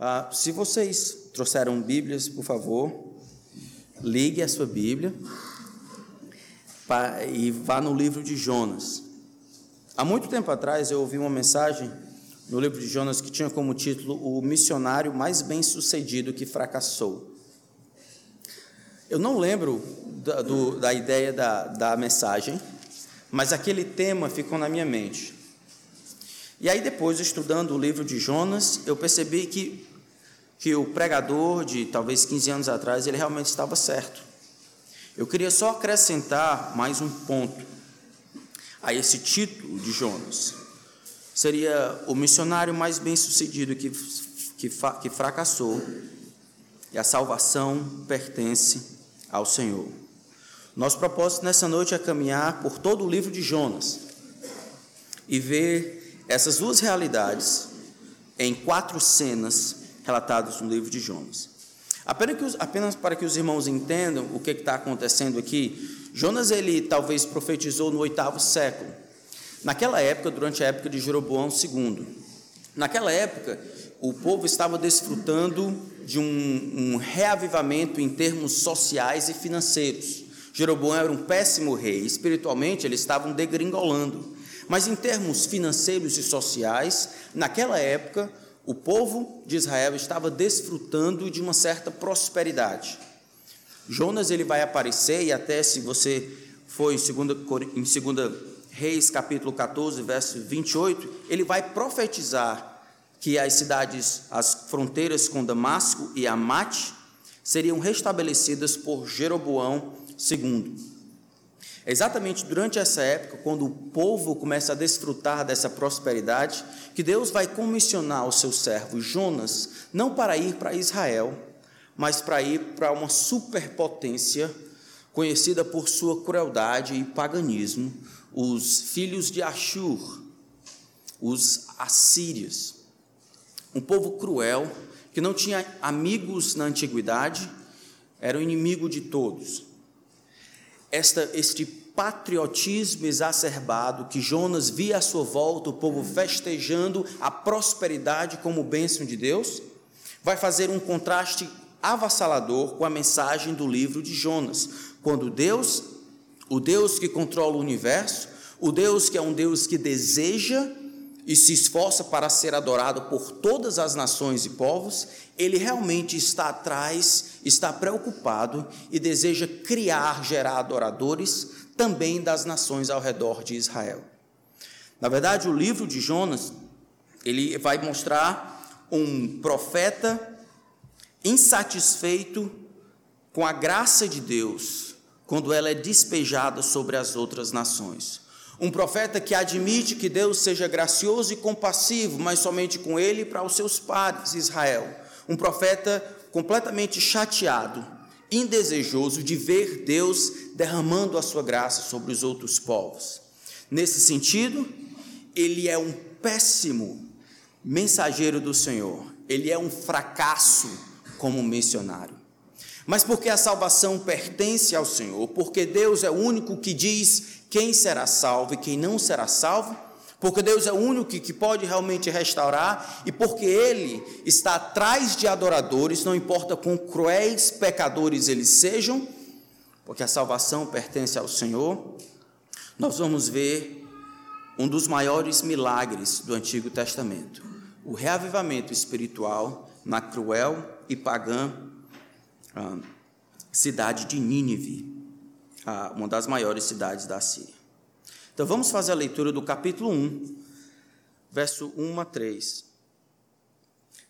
Ah, se vocês trouxeram Bíblias, por favor, ligue a sua Bíblia e vá no livro de Jonas. Há muito tempo atrás eu ouvi uma mensagem no livro de Jonas que tinha como título O missionário mais bem-sucedido que fracassou. Eu não lembro da, do, da ideia da, da mensagem, mas aquele tema ficou na minha mente. E aí, depois, estudando o livro de Jonas, eu percebi que, que o pregador de talvez 15 anos atrás, ele realmente estava certo. Eu queria só acrescentar mais um ponto a esse título de Jonas. Seria o missionário mais bem-sucedido que, que, que fracassou, e a salvação pertence ao Senhor. Nosso propósito nessa noite é caminhar por todo o livro de Jonas e ver essas duas realidades em quatro cenas relatadas no livro de Jonas. Apenas, apenas para que os irmãos entendam o que está acontecendo aqui, Jonas ele talvez profetizou no oitavo século. Naquela época, durante a época de Jeroboão II. Naquela época, o povo estava desfrutando de um, um reavivamento em termos sociais e financeiros. Jeroboão era um péssimo rei, espiritualmente eles estavam degringolando. Mas em termos financeiros e sociais, naquela época, o povo de Israel estava desfrutando de uma certa prosperidade. Jonas ele vai aparecer e até se você for em 2 em Reis capítulo 14, verso 28, ele vai profetizar que as cidades, as fronteiras com Damasco e Amate seriam restabelecidas por Jeroboão II. É exatamente durante essa época, quando o povo começa a desfrutar dessa prosperidade, que Deus vai comissionar o seu servo Jonas, não para ir para Israel, mas para ir para uma superpotência conhecida por sua crueldade e paganismo, os filhos de Ashur, os assírios. Um povo cruel, que não tinha amigos na antiguidade, era o inimigo de todos esta, este patriotismo exacerbado que Jonas via à sua volta, o povo festejando a prosperidade como bênção de Deus, vai fazer um contraste avassalador com a mensagem do livro de Jonas, quando Deus, o Deus que controla o universo, o Deus que é um Deus que deseja e se esforça para ser adorado por todas as nações e povos, ele realmente está atrás, está preocupado e deseja criar, gerar adoradores também das nações ao redor de Israel. Na verdade, o livro de Jonas, ele vai mostrar um profeta insatisfeito com a graça de Deus quando ela é despejada sobre as outras nações. Um profeta que admite que Deus seja gracioso e compassivo, mas somente com ele e para os seus pares, Israel. Um profeta completamente chateado, indesejoso de ver Deus derramando a sua graça sobre os outros povos. Nesse sentido, ele é um péssimo mensageiro do Senhor, ele é um fracasso como missionário. Mas porque a salvação pertence ao Senhor, porque Deus é o único que diz quem será salvo e quem não será salvo, porque Deus é o único que pode realmente restaurar e porque Ele está atrás de adoradores, não importa quão cruéis pecadores eles sejam, porque a salvação pertence ao Senhor, nós vamos ver um dos maiores milagres do Antigo Testamento, o reavivamento espiritual na cruel e pagã ah, cidade de Nínive uma das maiores cidades da Síria. Então vamos fazer a leitura do capítulo 1, verso 1 a 3.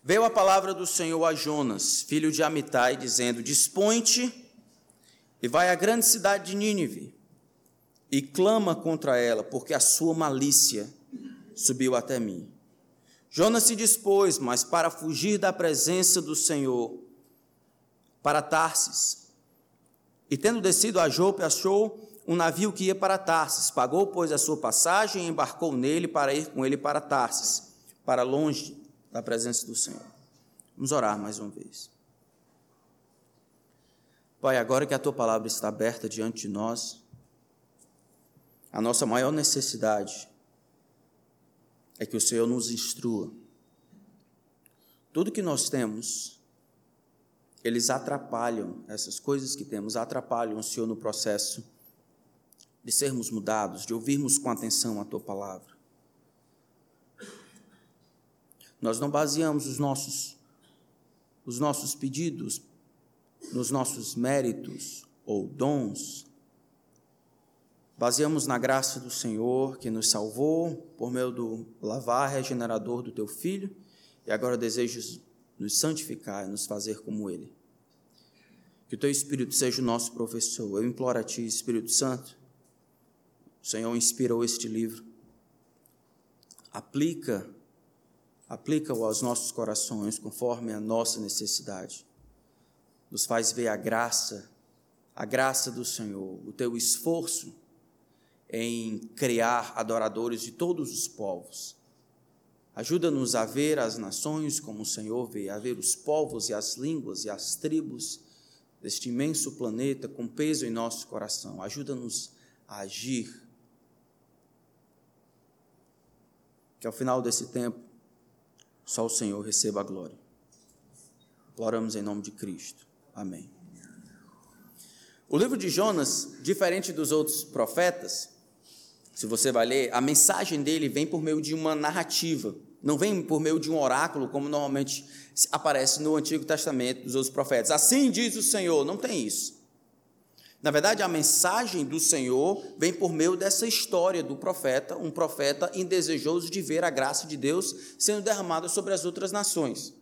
Veio a palavra do Senhor a Jonas, filho de Amitai, dizendo: Dispõe-te e vai à grande cidade de Nínive e clama contra ela, porque a sua malícia subiu até mim. Jonas se dispôs, mas para fugir da presença do Senhor, para Tarsis, e tendo descido a Jope, achou um navio que ia para Tarsis. Pagou, pois, a sua passagem e embarcou nele para ir com ele para Tarsis, para longe da presença do Senhor. Vamos orar mais uma vez. Pai, agora que a tua palavra está aberta diante de nós, a nossa maior necessidade é que o Senhor nos instrua tudo que nós temos, eles atrapalham, essas coisas que temos, atrapalham o Senhor no processo de sermos mudados, de ouvirmos com atenção a tua palavra. Nós não baseamos os nossos os nossos pedidos nos nossos méritos ou dons. Baseamos na graça do Senhor que nos salvou por meio do lavar regenerador do teu filho e agora desejas nos santificar e nos fazer como ele. Que o teu Espírito seja o nosso professor. Eu imploro a ti, Espírito Santo. O Senhor inspirou este livro. Aplica aplica-o aos nossos corações conforme a nossa necessidade. Nos faz ver a graça, a graça do Senhor, o teu esforço em criar adoradores de todos os povos. Ajuda-nos a ver as nações como o Senhor vê, a ver os povos e as línguas e as tribos deste imenso planeta com peso em nosso coração. Ajuda-nos a agir. Que ao final desse tempo só o Senhor receba a glória. Oramos em nome de Cristo. Amém. O livro de Jonas, diferente dos outros profetas, se você vai ler, a mensagem dele vem por meio de uma narrativa, não vem por meio de um oráculo, como normalmente aparece no Antigo Testamento dos outros profetas. Assim diz o Senhor, não tem isso. Na verdade, a mensagem do Senhor vem por meio dessa história do profeta, um profeta indesejoso de ver a graça de Deus sendo derramada sobre as outras nações.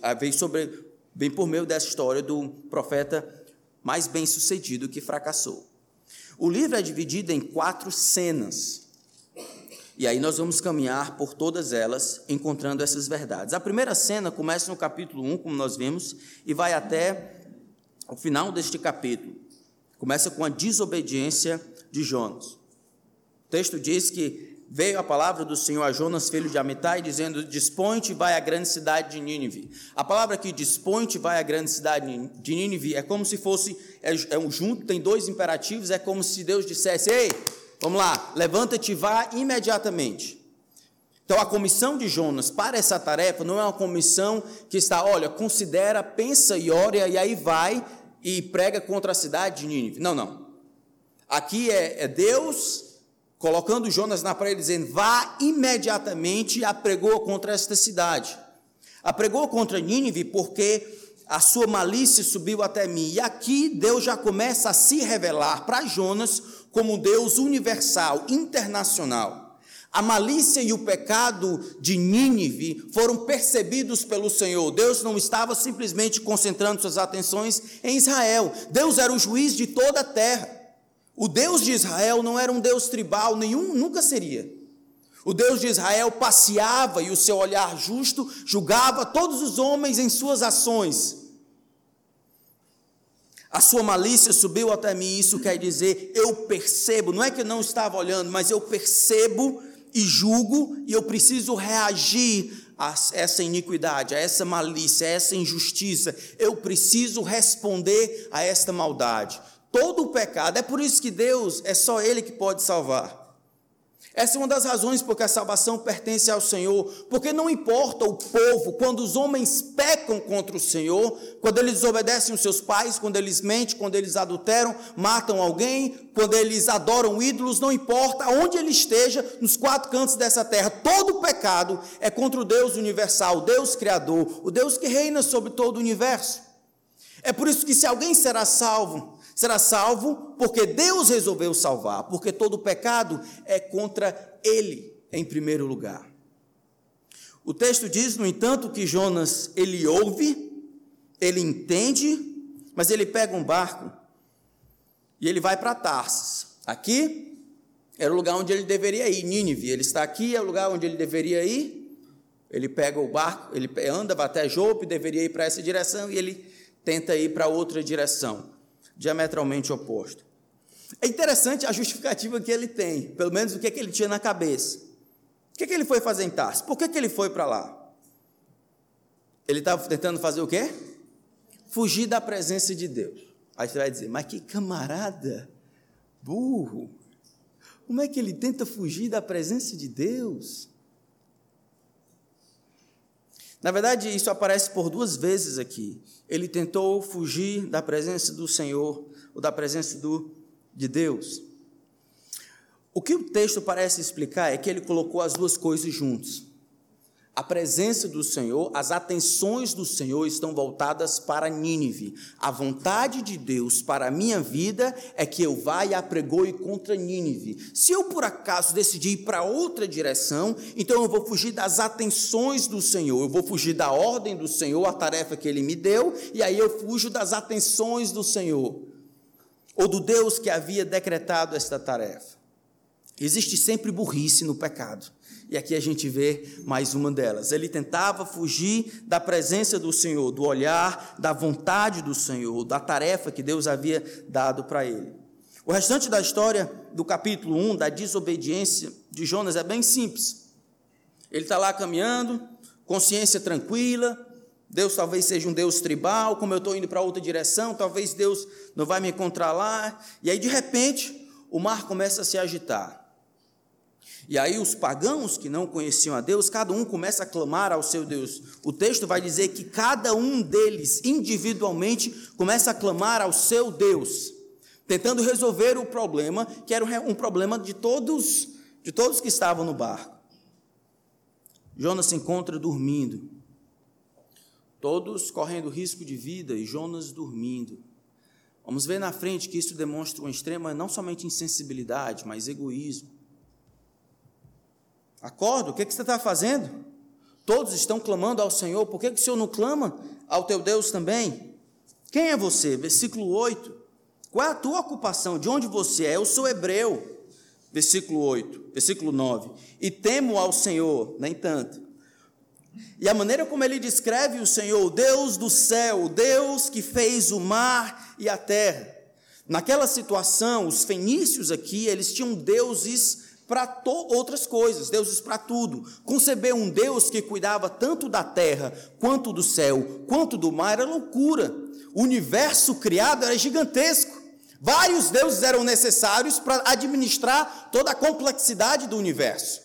Ah, vem, sobre, vem por meio dessa história do profeta mais bem sucedido que fracassou. O livro é dividido em quatro cenas. E aí nós vamos caminhar por todas elas, encontrando essas verdades. A primeira cena começa no capítulo 1, como nós vimos, e vai até o final deste capítulo. Começa com a desobediência de Jonas. O texto diz que veio a palavra do Senhor a Jonas, filho de Amitai, dizendo: Dispõe-te vai à grande cidade de Nínive. A palavra que dispõe-te vai à grande cidade de Nínive é como se fosse, é, é um junto, tem dois imperativos, é como se Deus dissesse: Ei, vamos lá, levanta-te e vá imediatamente. Então, a comissão de Jonas para essa tarefa não é uma comissão que está, olha, considera, pensa e ora, e aí vai e prega contra a cidade de Nínive. Não, não. Aqui é, é Deus colocando Jonas na praia, dizendo: vá imediatamente e apregou contra esta cidade. Apregou contra Nínive porque a sua malícia subiu até mim. E aqui Deus já começa a se revelar para Jonas como Deus universal, internacional. A malícia e o pecado de Nínive foram percebidos pelo Senhor. Deus não estava simplesmente concentrando suas atenções em Israel. Deus era o juiz de toda a terra. O Deus de Israel não era um Deus tribal, nenhum, nunca seria. O Deus de Israel passeava e o seu olhar justo julgava todos os homens em suas ações. A sua malícia subiu até mim, isso quer dizer, eu percebo, não é que eu não estava olhando, mas eu percebo e julgo, e eu preciso reagir a essa iniquidade, a essa malícia, a essa injustiça. Eu preciso responder a esta maldade. Todo o pecado, é por isso que Deus é só Ele que pode salvar. Essa é uma das razões porque a salvação pertence ao Senhor, porque não importa o povo, quando os homens pecam contra o Senhor, quando eles desobedecem os seus pais, quando eles mentem, quando eles adulteram, matam alguém, quando eles adoram ídolos, não importa onde ele esteja, nos quatro cantos dessa terra, todo pecado é contra o Deus universal, o Deus Criador, o Deus que reina sobre todo o universo. É por isso que se alguém será salvo, Será salvo porque Deus resolveu salvar, porque todo pecado é contra ele em primeiro lugar. O texto diz, no entanto, que Jonas ele ouve, ele entende, mas ele pega um barco e ele vai para Tarsis. Aqui era o lugar onde ele deveria ir, Nínive. Ele está aqui, é o lugar onde ele deveria ir. Ele pega o barco, ele anda, até Jope, deveria ir para essa direção e ele tenta ir para outra direção diametralmente oposto. É interessante a justificativa que ele tem, pelo menos o que, é que ele tinha na cabeça. O que, é que ele foi fazer em Tarso? Por que, que ele foi para lá? Ele estava tentando fazer o quê? Fugir da presença de Deus. Aí você vai dizer, mas que camarada burro. Como é que ele tenta fugir da presença de Deus? Na verdade, isso aparece por duas vezes aqui. Ele tentou fugir da presença do Senhor, ou da presença do, de Deus. O que o texto parece explicar é que ele colocou as duas coisas juntos. A presença do Senhor, as atenções do Senhor estão voltadas para Nínive. A vontade de Deus para a minha vida é que eu vá e apregoe contra Nínive. Se eu por acaso decidir ir para outra direção, então eu vou fugir das atenções do Senhor, eu vou fugir da ordem do Senhor, a tarefa que ele me deu, e aí eu fujo das atenções do Senhor, ou do Deus que havia decretado esta tarefa. Existe sempre burrice no pecado. E aqui a gente vê mais uma delas. Ele tentava fugir da presença do Senhor, do olhar, da vontade do Senhor, da tarefa que Deus havia dado para ele. O restante da história do capítulo 1, da desobediência de Jonas, é bem simples. Ele está lá caminhando, consciência tranquila. Deus talvez seja um Deus tribal, como eu estou indo para outra direção, talvez Deus não vai me encontrar lá. E aí, de repente, o mar começa a se agitar. E aí os pagãos que não conheciam a Deus, cada um começa a clamar ao seu Deus. O texto vai dizer que cada um deles, individualmente, começa a clamar ao seu Deus, tentando resolver o problema, que era um problema de todos, de todos que estavam no barco. Jonas se encontra dormindo. Todos correndo risco de vida e Jonas dormindo. Vamos ver na frente que isso demonstra uma extrema não somente insensibilidade, mas egoísmo. Acorda, o que, que você está fazendo? Todos estão clamando ao Senhor, por que, que o Senhor não clama ao teu Deus também? Quem é você? Versículo 8. Qual é a tua ocupação? De onde você é? Eu sou hebreu. Versículo 8, versículo 9. E temo ao Senhor, nem tanto. E a maneira como ele descreve o Senhor, o Deus do céu, o Deus que fez o mar e a terra. Naquela situação, os fenícios aqui, eles tinham deuses para outras coisas, deuses para tudo. Conceber um Deus que cuidava tanto da terra, quanto do céu, quanto do mar, era loucura. O universo criado era gigantesco. Vários deuses eram necessários para administrar toda a complexidade do universo.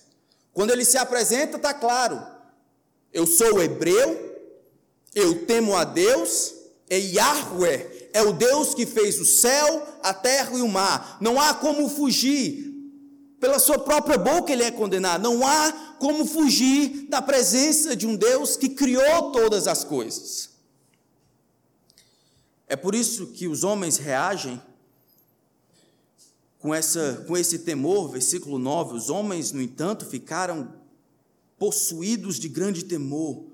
Quando ele se apresenta, está claro: eu sou hebreu, eu temo a Deus, e Yahweh é o Deus que fez o céu, a terra e o mar. Não há como fugir pela sua própria boca ele é condenado. Não há como fugir da presença de um Deus que criou todas as coisas. É por isso que os homens reagem com, essa, com esse temor, versículo 9. Os homens, no entanto, ficaram possuídos de grande temor.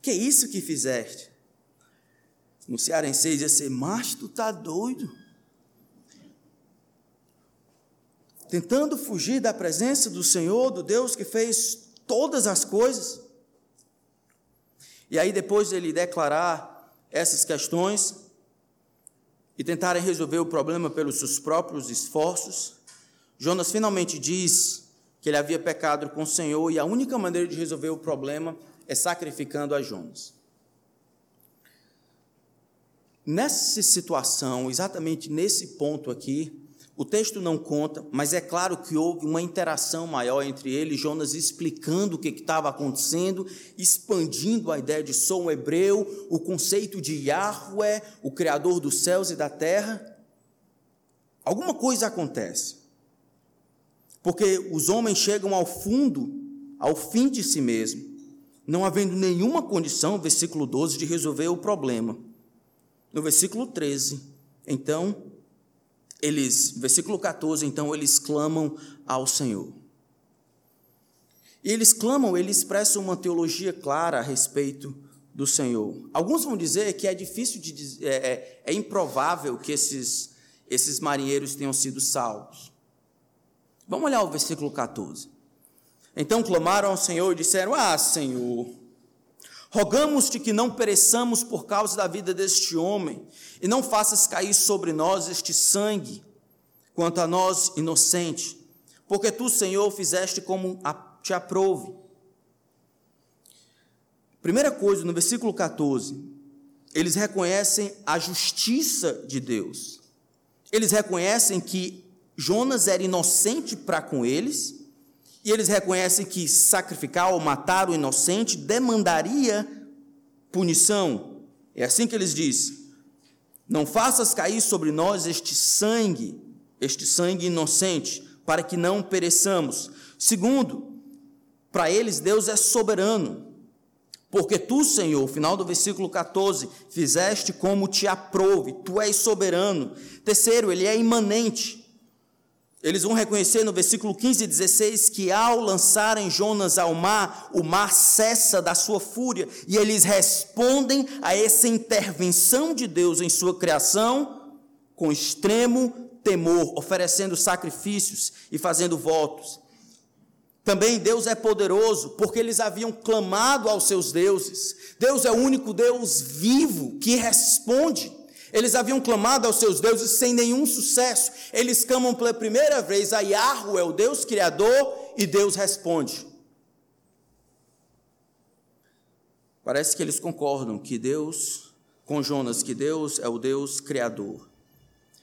Que é isso que fizeste? No Cearense diz assim, mas tu está doido? Tentando fugir da presença do Senhor, do Deus que fez todas as coisas. E aí, depois de ele declarar essas questões e tentarem resolver o problema pelos seus próprios esforços, Jonas finalmente diz que ele havia pecado com o Senhor e a única maneira de resolver o problema é sacrificando a Jonas. Nessa situação, exatamente nesse ponto aqui, o texto não conta, mas é claro que houve uma interação maior entre ele e Jonas, explicando o que estava acontecendo, expandindo a ideia de sou um hebreu, o conceito de Yahweh, o Criador dos céus e da terra. Alguma coisa acontece, porque os homens chegam ao fundo, ao fim de si mesmo, não havendo nenhuma condição, versículo 12, de resolver o problema. No versículo 13, então eles, versículo 14, então eles clamam ao Senhor. E eles clamam, eles expressam uma teologia clara a respeito do Senhor. Alguns vão dizer que é difícil de é, é, é improvável que esses, esses marinheiros tenham sido salvos. Vamos olhar o versículo 14. Então clamaram ao Senhor e disseram: Ah, Senhor, Rogamos-te que não pereçamos por causa da vida deste homem, e não faças cair sobre nós este sangue, quanto a nós inocente, porque tu, Senhor, fizeste como te aprouve. Primeira coisa, no versículo 14, eles reconhecem a justiça de Deus. Eles reconhecem que Jonas era inocente para com eles E eles reconhecem que sacrificar ou matar o inocente demandaria punição. É assim que eles dizem: Não faças cair sobre nós este sangue, este sangue inocente, para que não pereçamos. Segundo, para eles Deus é soberano. Porque tu, Senhor, final do versículo 14, fizeste como te aprouve, tu és soberano. Terceiro, ele é imanente. Eles vão reconhecer no versículo 15 e 16 que ao lançarem Jonas ao mar, o mar cessa da sua fúria, e eles respondem a essa intervenção de Deus em sua criação com extremo temor, oferecendo sacrifícios e fazendo votos. Também Deus é poderoso, porque eles haviam clamado aos seus deuses. Deus é o único Deus vivo que responde. Eles haviam clamado aos seus deuses sem nenhum sucesso. Eles clamam pela primeira vez a Yahweh, o Deus Criador, e Deus responde. Parece que eles concordam que Deus, com Jonas, que Deus é o Deus Criador.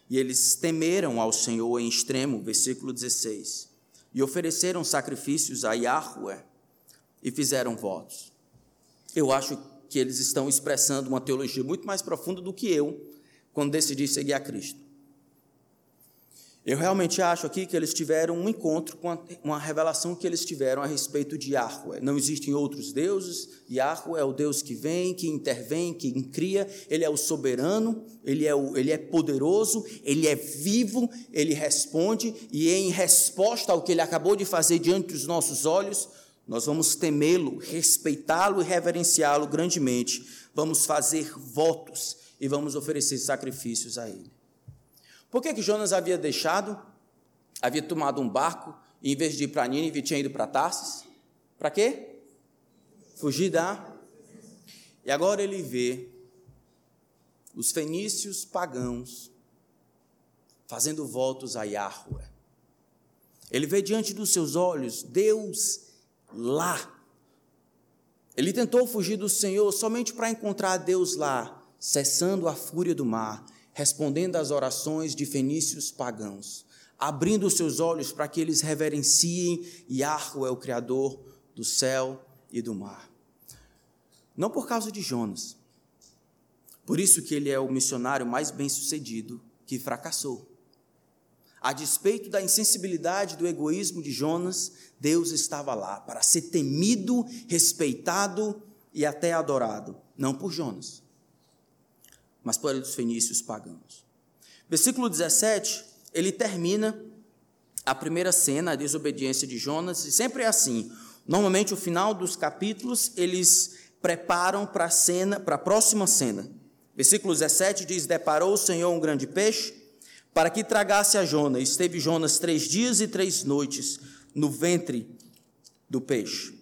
E eles temeram ao Senhor em extremo, versículo 16 e ofereceram sacrifícios a Yahweh e fizeram votos. Eu acho que eles estão expressando uma teologia muito mais profunda do que eu quando decidi seguir a Cristo. Eu realmente acho aqui que eles tiveram um encontro com uma revelação que eles tiveram a respeito de Yahweh. Não existem outros deuses, Yahweh é o Deus que vem, que intervém, que cria, ele é o soberano, ele é, o, ele é poderoso, ele é vivo, ele responde, e em resposta ao que ele acabou de fazer diante dos nossos olhos, nós vamos temê-lo, respeitá-lo e reverenciá-lo grandemente. Vamos fazer votos e vamos oferecer sacrifícios a ele. Por que, que Jonas havia deixado, havia tomado um barco, e em vez de ir para Nínive, tinha ido para Tarsis? Para quê? Fugir da. E agora ele vê os fenícios pagãos fazendo votos a Yahweh. Ele vê diante dos seus olhos Deus lá. Ele tentou fugir do Senhor somente para encontrar Deus lá, cessando a fúria do mar, respondendo às orações de fenícios pagãos, abrindo seus olhos para que eles reverenciem Yahweh, o Criador do céu e do mar. Não por causa de Jonas. Por isso que ele é o missionário mais bem-sucedido que fracassou. A despeito da insensibilidade, do egoísmo de Jonas, Deus estava lá para ser temido, respeitado e até adorado, não por Jonas, mas por os fenícios pagãos. Versículo 17, ele termina a primeira cena, a desobediência de Jonas, e sempre é assim. Normalmente, o final dos capítulos, eles preparam para a cena, para a próxima cena. Versículo 17 diz: Deparou o Senhor um grande peixe, para que tragasse a Jonas. Esteve Jonas três dias e três noites no ventre do peixe.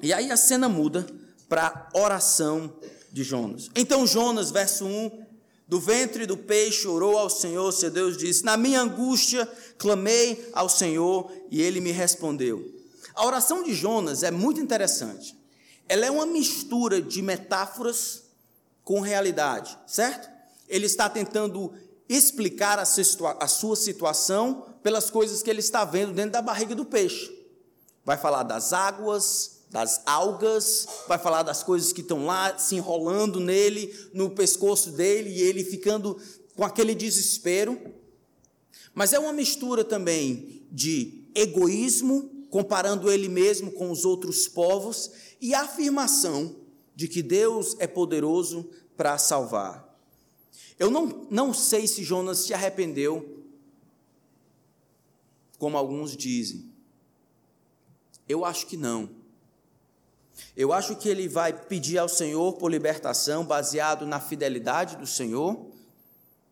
E aí a cena muda para a oração de Jonas. Então Jonas, verso 1, do ventre do peixe orou ao Senhor, seu Deus disse: Na minha angústia clamei ao Senhor e ele me respondeu. A oração de Jonas é muito interessante. Ela é uma mistura de metáforas com realidade, certo? Ele está tentando explicar a sua situação pelas coisas que ele está vendo dentro da barriga do peixe. Vai falar das águas, das algas, vai falar das coisas que estão lá se enrolando nele, no pescoço dele, e ele ficando com aquele desespero. Mas é uma mistura também de egoísmo, comparando ele mesmo com os outros povos, e a afirmação de que Deus é poderoso para salvar. Eu não, não sei se Jonas se arrependeu, como alguns dizem. Eu acho que não. Eu acho que ele vai pedir ao Senhor por libertação, baseado na fidelidade do Senhor.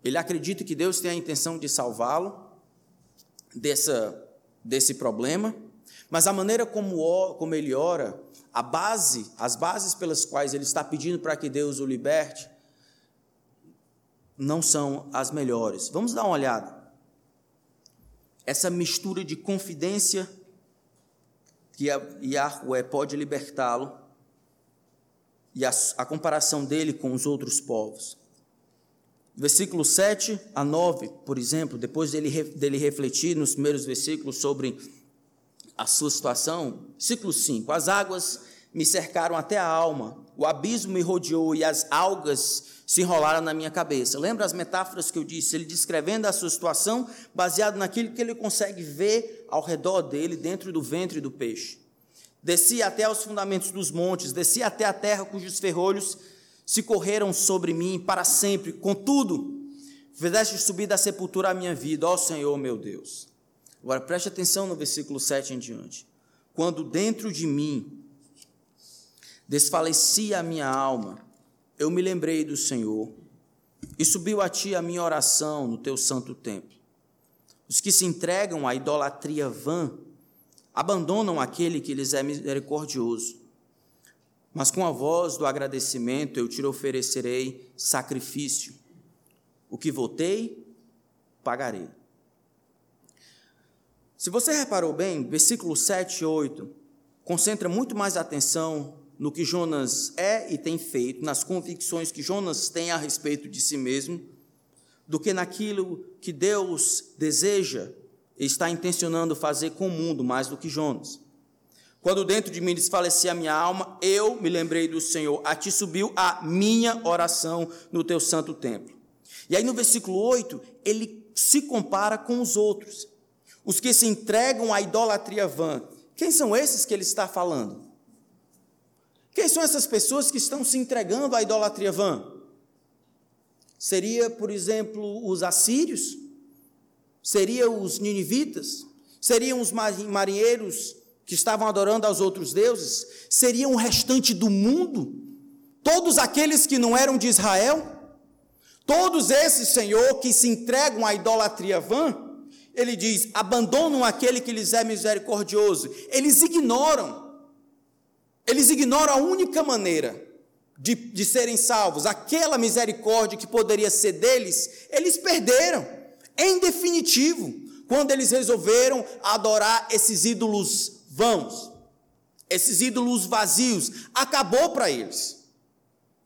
Ele acredita que Deus tem a intenção de salvá-lo dessa, desse problema, mas a maneira como, como ele ora, a base, as bases pelas quais ele está pedindo para que Deus o liberte, não são as melhores. Vamos dar uma olhada. Essa mistura de confidência que Yahweh pode libertá-lo e a, a, comparação dele com os outros povos. Versículo 7 a 9, por exemplo, depois dele, dele refletir nos primeiros versículos sobre a sua situação, ciclo 5: As águas me cercaram até a alma, o abismo me rodeou e as algas se enrolaram na minha cabeça. Lembra as metáforas que eu disse? Ele descrevendo a sua situação baseado naquilo que ele consegue ver ao redor dele, dentro do ventre do peixe. Desci até aos fundamentos dos montes, desci até a terra cujos ferrolhos se correram sobre mim para sempre. Contudo, fizeste subir da sepultura a minha vida, ó Senhor meu Deus. Agora preste atenção no versículo 7 em diante. Quando dentro de mim desfalecia a minha alma, eu me lembrei do Senhor e subiu a ti a minha oração no teu santo templo. Os que se entregam à idolatria vã abandonam aquele que lhes é misericordioso. Mas com a voz do agradecimento eu te oferecerei sacrifício. O que votei, pagarei. Se você reparou bem, versículo 7 e 8 concentra muito mais atenção no que Jonas é e tem feito, nas convicções que Jonas tem a respeito de si mesmo, do que naquilo que Deus deseja e está intencionando fazer com o mundo mais do que Jonas. Quando dentro de mim desfalecia a minha alma, eu me lembrei do Senhor, a ti subiu a minha oração no teu santo templo. E aí no versículo 8, ele se compara com os outros, os que se entregam à idolatria vã. Quem são esses que ele está falando? Quem são essas pessoas que estão se entregando à idolatria vã? Seria, por exemplo, os assírios? Seria os ninivitas? Seriam os marinheiros que estavam adorando aos outros deuses? Seria o restante do mundo? Todos aqueles que não eram de Israel? Todos esses, Senhor, que se entregam à idolatria vã? Ele diz: abandonam aquele que lhes é misericordioso. Eles ignoram eles ignoram a única maneira de, de serem salvos, aquela misericórdia que poderia ser deles, eles perderam. Em definitivo, quando eles resolveram adorar esses ídolos vãos, esses ídolos vazios, acabou para eles.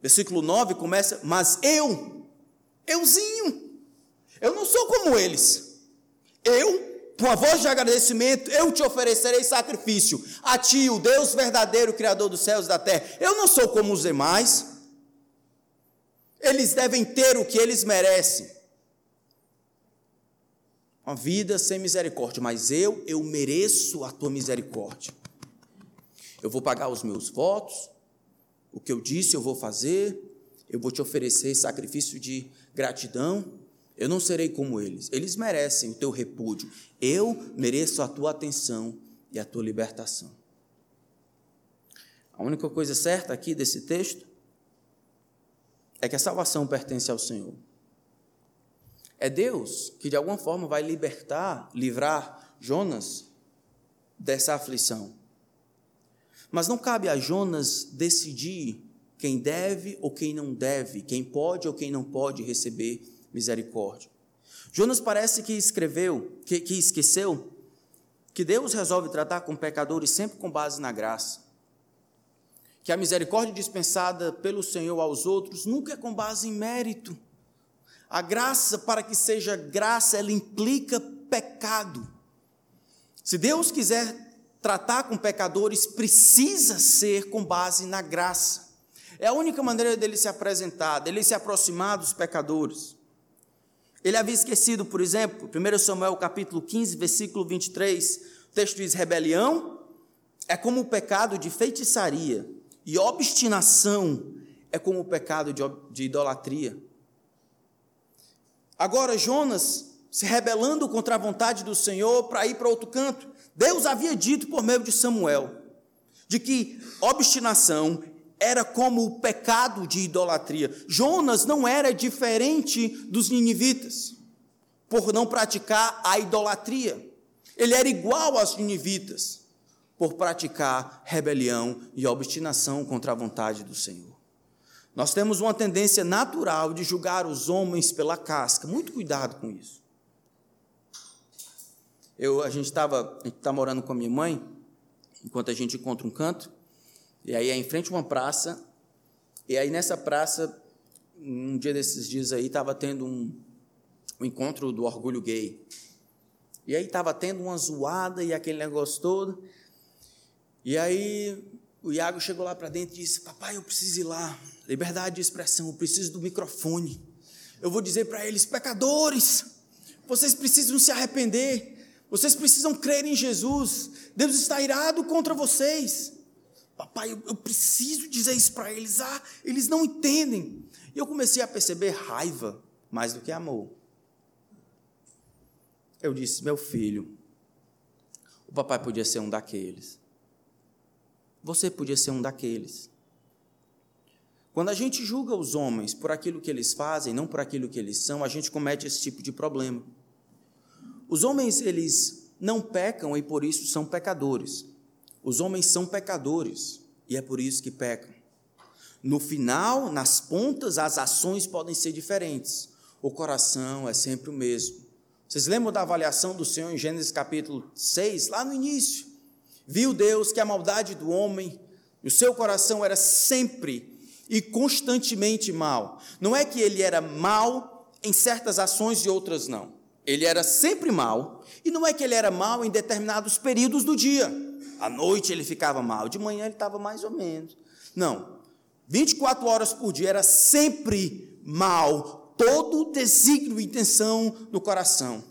Versículo 9 começa: Mas eu, euzinho, eu não sou como eles. Eu com a voz de agradecimento, eu te oferecerei sacrifício a ti, o Deus verdadeiro, Criador dos céus e da terra. Eu não sou como os demais. Eles devem ter o que eles merecem. Uma vida sem misericórdia, mas eu, eu mereço a tua misericórdia. Eu vou pagar os meus votos, o que eu disse eu vou fazer, eu vou te oferecer sacrifício de gratidão eu não serei como eles. Eles merecem o teu repúdio. Eu mereço a tua atenção e a tua libertação. A única coisa certa aqui desse texto é que a salvação pertence ao Senhor. É Deus que de alguma forma vai libertar, livrar Jonas dessa aflição. Mas não cabe a Jonas decidir quem deve ou quem não deve, quem pode ou quem não pode receber misericórdia. Jonas parece que escreveu, que, que esqueceu, que Deus resolve tratar com pecadores sempre com base na graça. Que a misericórdia dispensada pelo Senhor aos outros nunca é com base em mérito. A graça, para que seja graça, ela implica pecado. Se Deus quiser tratar com pecadores, precisa ser com base na graça. É a única maneira dele se apresentar, dele se aproximar dos pecadores. Ele havia esquecido, por exemplo, 1 Samuel capítulo 15, versículo 23, o texto diz: rebelião é como o pecado de feitiçaria, e obstinação é como o pecado de, de idolatria. Agora, Jonas se rebelando contra a vontade do Senhor para ir para outro canto. Deus havia dito por meio de Samuel de que obstinação era como o pecado de idolatria. Jonas não era diferente dos ninivitas, por não praticar a idolatria. Ele era igual aos ninivitas, por praticar rebelião e obstinação contra a vontade do Senhor. Nós temos uma tendência natural de julgar os homens pela casca. Muito cuidado com isso. Eu, a gente estava, está morando com a minha mãe, enquanto a gente encontra um canto, e aí é em frente a uma praça, e aí nessa praça, um dia desses dias aí, estava tendo um, um encontro do orgulho gay. E aí estava tendo uma zoada e aquele negócio todo. E aí o Iago chegou lá para dentro e disse: Papai, eu preciso ir lá. Liberdade de expressão, eu preciso do microfone. Eu vou dizer para eles: pecadores, vocês precisam se arrepender. Vocês precisam crer em Jesus. Deus está irado contra vocês. Papai, eu, eu preciso dizer isso para eles. Ah, eles não entendem. E eu comecei a perceber raiva mais do que amor. Eu disse: Meu filho, o papai podia ser um daqueles. Você podia ser um daqueles. Quando a gente julga os homens por aquilo que eles fazem, não por aquilo que eles são, a gente comete esse tipo de problema. Os homens, eles não pecam e por isso são pecadores. Os homens são pecadores e é por isso que pecam. No final, nas pontas, as ações podem ser diferentes. O coração é sempre o mesmo. Vocês lembram da avaliação do Senhor em Gênesis capítulo 6, lá no início? Viu Deus que a maldade do homem, o seu coração era sempre e constantemente mal. Não é que ele era mal em certas ações e outras não. Ele era sempre mal, e não é que ele era mal em determinados períodos do dia. À noite ele ficava mal, de manhã ele estava mais ou menos. Não. 24 horas por dia era sempre mal, todo o desígnio e intenção do coração.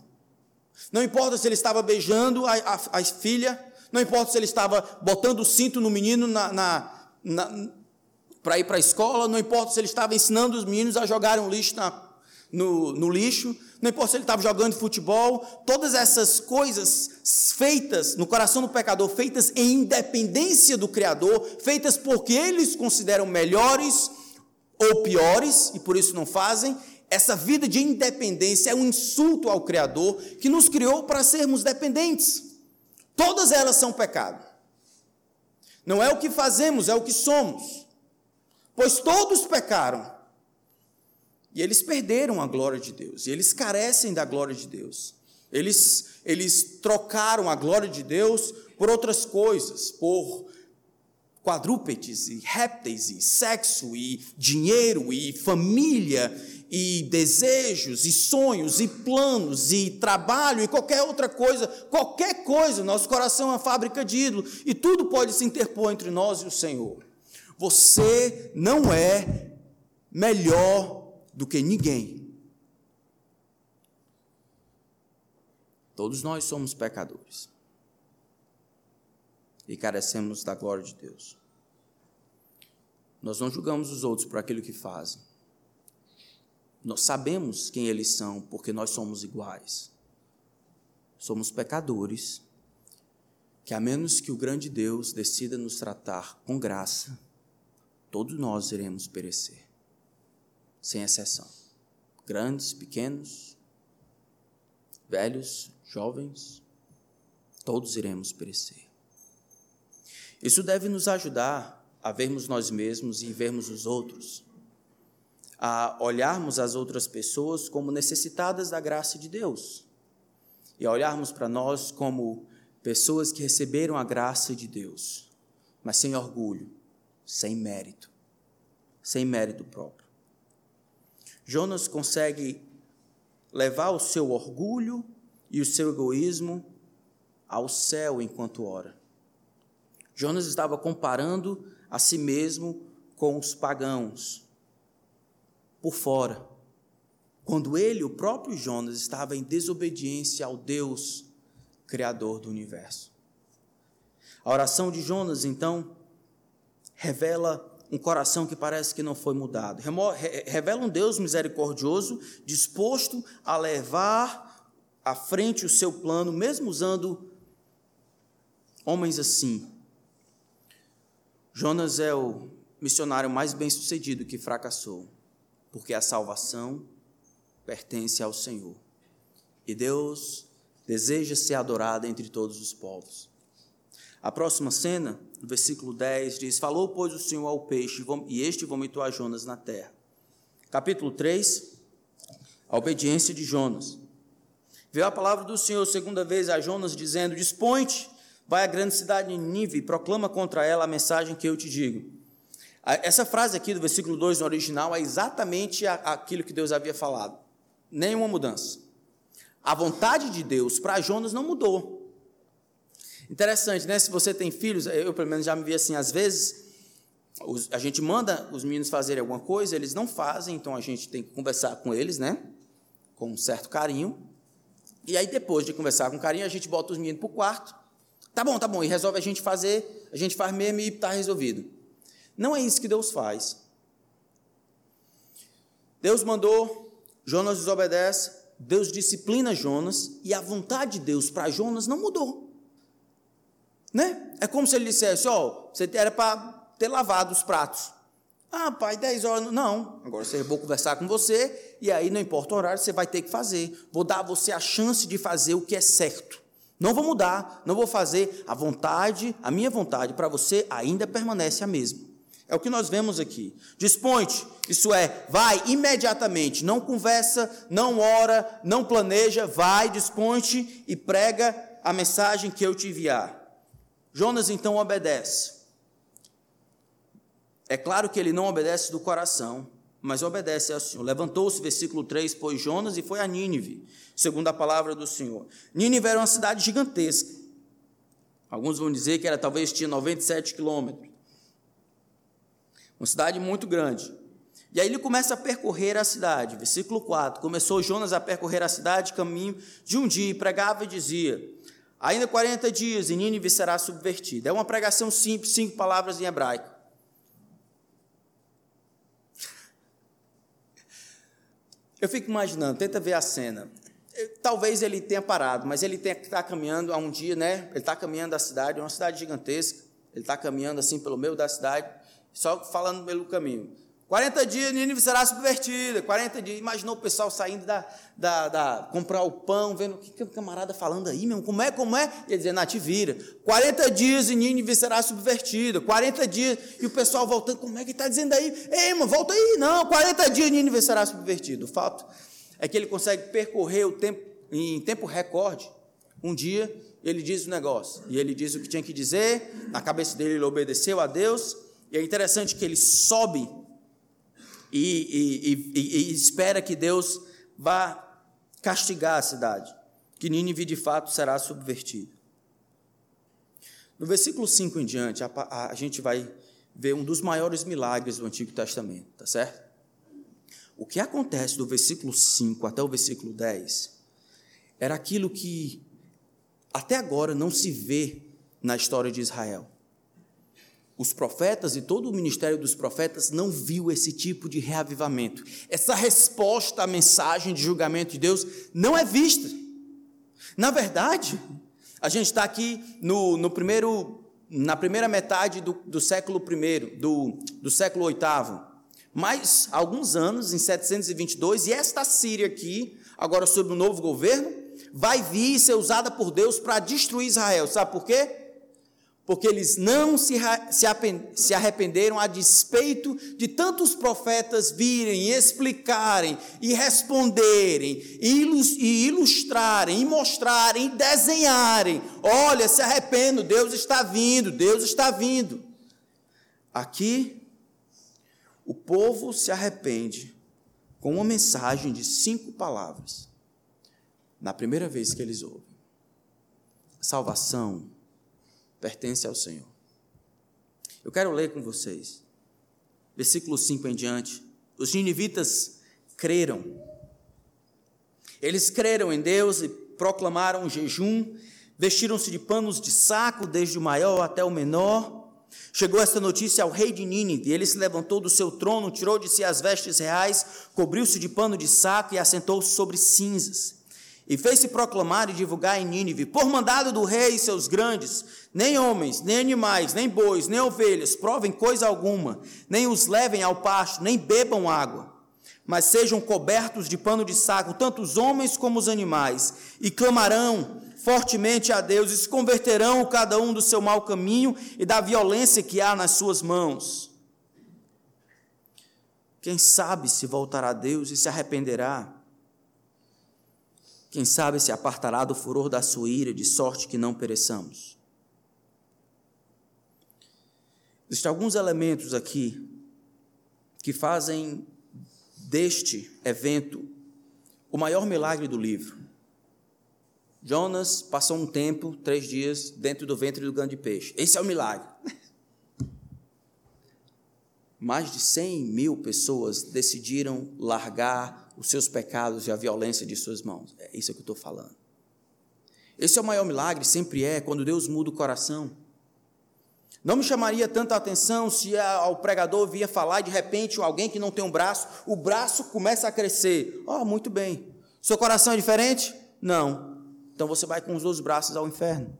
Não importa se ele estava beijando a, a, a filha, não importa se ele estava botando o cinto no menino na, na, na para ir para a escola, não importa se ele estava ensinando os meninos a jogarem um lixo na, no, no lixo, não importa se ele estava jogando futebol, todas essas coisas feitas no coração do pecador, feitas em independência do Criador, feitas porque eles consideram melhores ou piores, e por isso não fazem, essa vida de independência é um insulto ao Criador que nos criou para sermos dependentes. Todas elas são pecado. Não é o que fazemos, é o que somos. Pois todos pecaram. E eles perderam a glória de Deus. E eles carecem da glória de Deus. Eles, eles trocaram a glória de Deus por outras coisas, por quadrúpedes e répteis e sexo e dinheiro e família e desejos, e sonhos, e planos, e trabalho, e qualquer outra coisa, qualquer coisa, nosso coração é uma fábrica de ídolo, e tudo pode se interpor entre nós e o Senhor. Você não é melhor do que ninguém. Todos nós somos pecadores e carecemos da glória de Deus. Nós não julgamos os outros por aquilo que fazem. Nós sabemos quem eles são, porque nós somos iguais. Somos pecadores, que a menos que o grande Deus decida nos tratar com graça, todos nós iremos perecer, sem exceção. Grandes, pequenos, velhos, jovens, todos iremos perecer. Isso deve nos ajudar a vermos nós mesmos e vermos os outros a olharmos as outras pessoas como necessitadas da graça de Deus e a olharmos para nós como pessoas que receberam a graça de Deus, mas sem orgulho, sem mérito, sem mérito próprio. Jonas consegue levar o seu orgulho e o seu egoísmo ao céu enquanto ora. Jonas estava comparando a si mesmo com os pagãos, por fora, quando ele, o próprio Jonas, estava em desobediência ao Deus Criador do universo. A oração de Jonas, então, revela um coração que parece que não foi mudado. Revela um Deus misericordioso, disposto a levar à frente o seu plano, mesmo usando homens assim. Jonas é o missionário mais bem sucedido que fracassou porque a salvação pertence ao Senhor. E Deus deseja ser adorado entre todos os povos. A próxima cena, no versículo 10, diz: Falou, pois, o Senhor ao peixe, e este vomitou a Jonas na terra. Capítulo 3, a obediência de Jonas. Veio a palavra do Senhor segunda vez a Jonas, dizendo: Dispõe-te, vai à grande cidade de Nínive e proclama contra ela a mensagem que eu te digo. Essa frase aqui do versículo 2 no original é exatamente aquilo que Deus havia falado. Nenhuma mudança. A vontade de Deus para Jonas não mudou. Interessante, né? Se você tem filhos, eu pelo menos já me vi assim, às vezes a gente manda os meninos fazerem alguma coisa, eles não fazem, então a gente tem que conversar com eles, né? Com um certo carinho. E aí, depois de conversar com carinho, a gente bota os meninos para o quarto. Tá bom, tá bom, e resolve a gente fazer, a gente faz mesmo e está resolvido. Não é isso que Deus faz. Deus mandou, Jonas desobedece, Deus disciplina Jonas, e a vontade de Deus para Jonas não mudou. Né? É como se ele dissesse: Ó, oh, você era para ter lavado os pratos. Ah, pai, 10 horas. Não, agora eu vou conversar com você, e aí não importa o horário, você vai ter que fazer. Vou dar a você a chance de fazer o que é certo. Não vou mudar, não vou fazer. A vontade, a minha vontade para você ainda permanece a mesma. É o que nós vemos aqui. Dispõe-te, isso é, vai imediatamente, não conversa, não ora, não planeja, vai, dispõe-te e prega a mensagem que eu te enviar. Jonas então obedece. É claro que ele não obedece do coração, mas obedece ao Senhor. Levantou-se, versículo 3, pois Jonas e foi a Nínive, segundo a palavra do Senhor. Nínive era uma cidade gigantesca. Alguns vão dizer que era talvez tinha 97 quilômetros. Uma cidade muito grande. E aí ele começa a percorrer a cidade. Versículo 4. Começou Jonas a percorrer a cidade, caminho de um dia, e pregava e dizia: Ainda 40 dias e Nínive será subvertida. É uma pregação simples, cinco palavras em hebraico. Eu fico imaginando, tenta ver a cena. Talvez ele tenha parado, mas ele está caminhando a um dia, né? Ele está caminhando a cidade, é uma cidade gigantesca. Ele está caminhando assim pelo meio da cidade, só falando pelo caminho. 40 dias, Nínive será subvertida. 40 dias. Imaginou o pessoal saindo da, da, da comprar o pão, vendo o que, que o camarada falando aí, mesmo. Como é, como é? E ele dizendo, ah, te vira. 40 dias e Nínive será subvertida. 40 dias. E o pessoal voltando, como é que está dizendo aí? Ei, mano, volta aí. Não, 40 dias e Nínive será subvertido. O fato é que ele consegue percorrer o tempo em tempo recorde. Um dia ele diz o negócio. E ele diz o que tinha que dizer. Na cabeça dele ele obedeceu a Deus. E é interessante que ele sobe e, e, e, e espera que Deus vá castigar a cidade, que Nínive de fato será subvertida. No versículo 5 em diante, a, a, a, gente vai ver um dos maiores milagres do Antigo Testamento, tá certo? O que acontece do versículo 5 até o versículo 10 era aquilo que até agora não se vê na história de Israel os profetas e todo o ministério dos profetas não viu esse tipo de reavivamento. Essa resposta à mensagem de julgamento de Deus não é vista. Na verdade, a gente está aqui no, no, primeiro, na primeira metade do, do século I, do, do século VIII. Mas, alguns anos, em 722, e esta Síria aqui, agora sob o um novo governo, vai vir e ser usada por Deus para destruir Israel. Sabe por quê? Porque eles não se arrependeram a despeito de tantos profetas virem, explicarem e responderem, e ilustrarem, e mostrarem, e desenharem. Olha, se arrependo, Deus está vindo, Deus está vindo. Aqui, o povo se arrepende com uma mensagem de cinco palavras, na primeira vez que eles ouvem: salvação pertence ao Senhor. Eu quero ler com vocês, versículo 5 em diante. Os ninivitas creram. Eles creram em Deus e proclamaram jejum, vestiram-se de panos de saco, desde o maior até o menor. Chegou esta notícia ao rei de Nínive, ele se levantou do seu trono, tirou de si as vestes reais, cobriu-se de pano de saco e assentou-se sobre cinzas. E fez-se proclamar e divulgar em Nínive, por mandado do rei e seus grandes, nem homens, nem animais, nem bois, nem ovelhas provem coisa alguma, nem os levem ao pasto, nem bebam água, mas sejam cobertos de pano de saco, tanto os homens como os animais, e clamarão fortemente a Deus, e se converterão cada um do seu mau caminho e da violência que há nas suas mãos. Quem sabe se voltará a Deus e se arrependerá quem sabe se apartará do furor da sua ira, de sorte que não pereçamos. Existem alguns elementos aqui que fazem deste evento o maior milagre do livro. Jonas passou um tempo, três dias, dentro do ventre do grande peixe. Esse é o milagre. Mais de 100 mil pessoas decidiram largar os seus pecados e a violência de suas mãos. É isso que eu estou falando. Esse é o maior milagre, sempre é, quando Deus muda o coração. Não me chamaria tanta atenção se o pregador via falar e de repente alguém que não tem um braço, o braço começa a crescer. Oh, muito bem. Seu coração é diferente? Não. Então você vai com os dois braços ao inferno.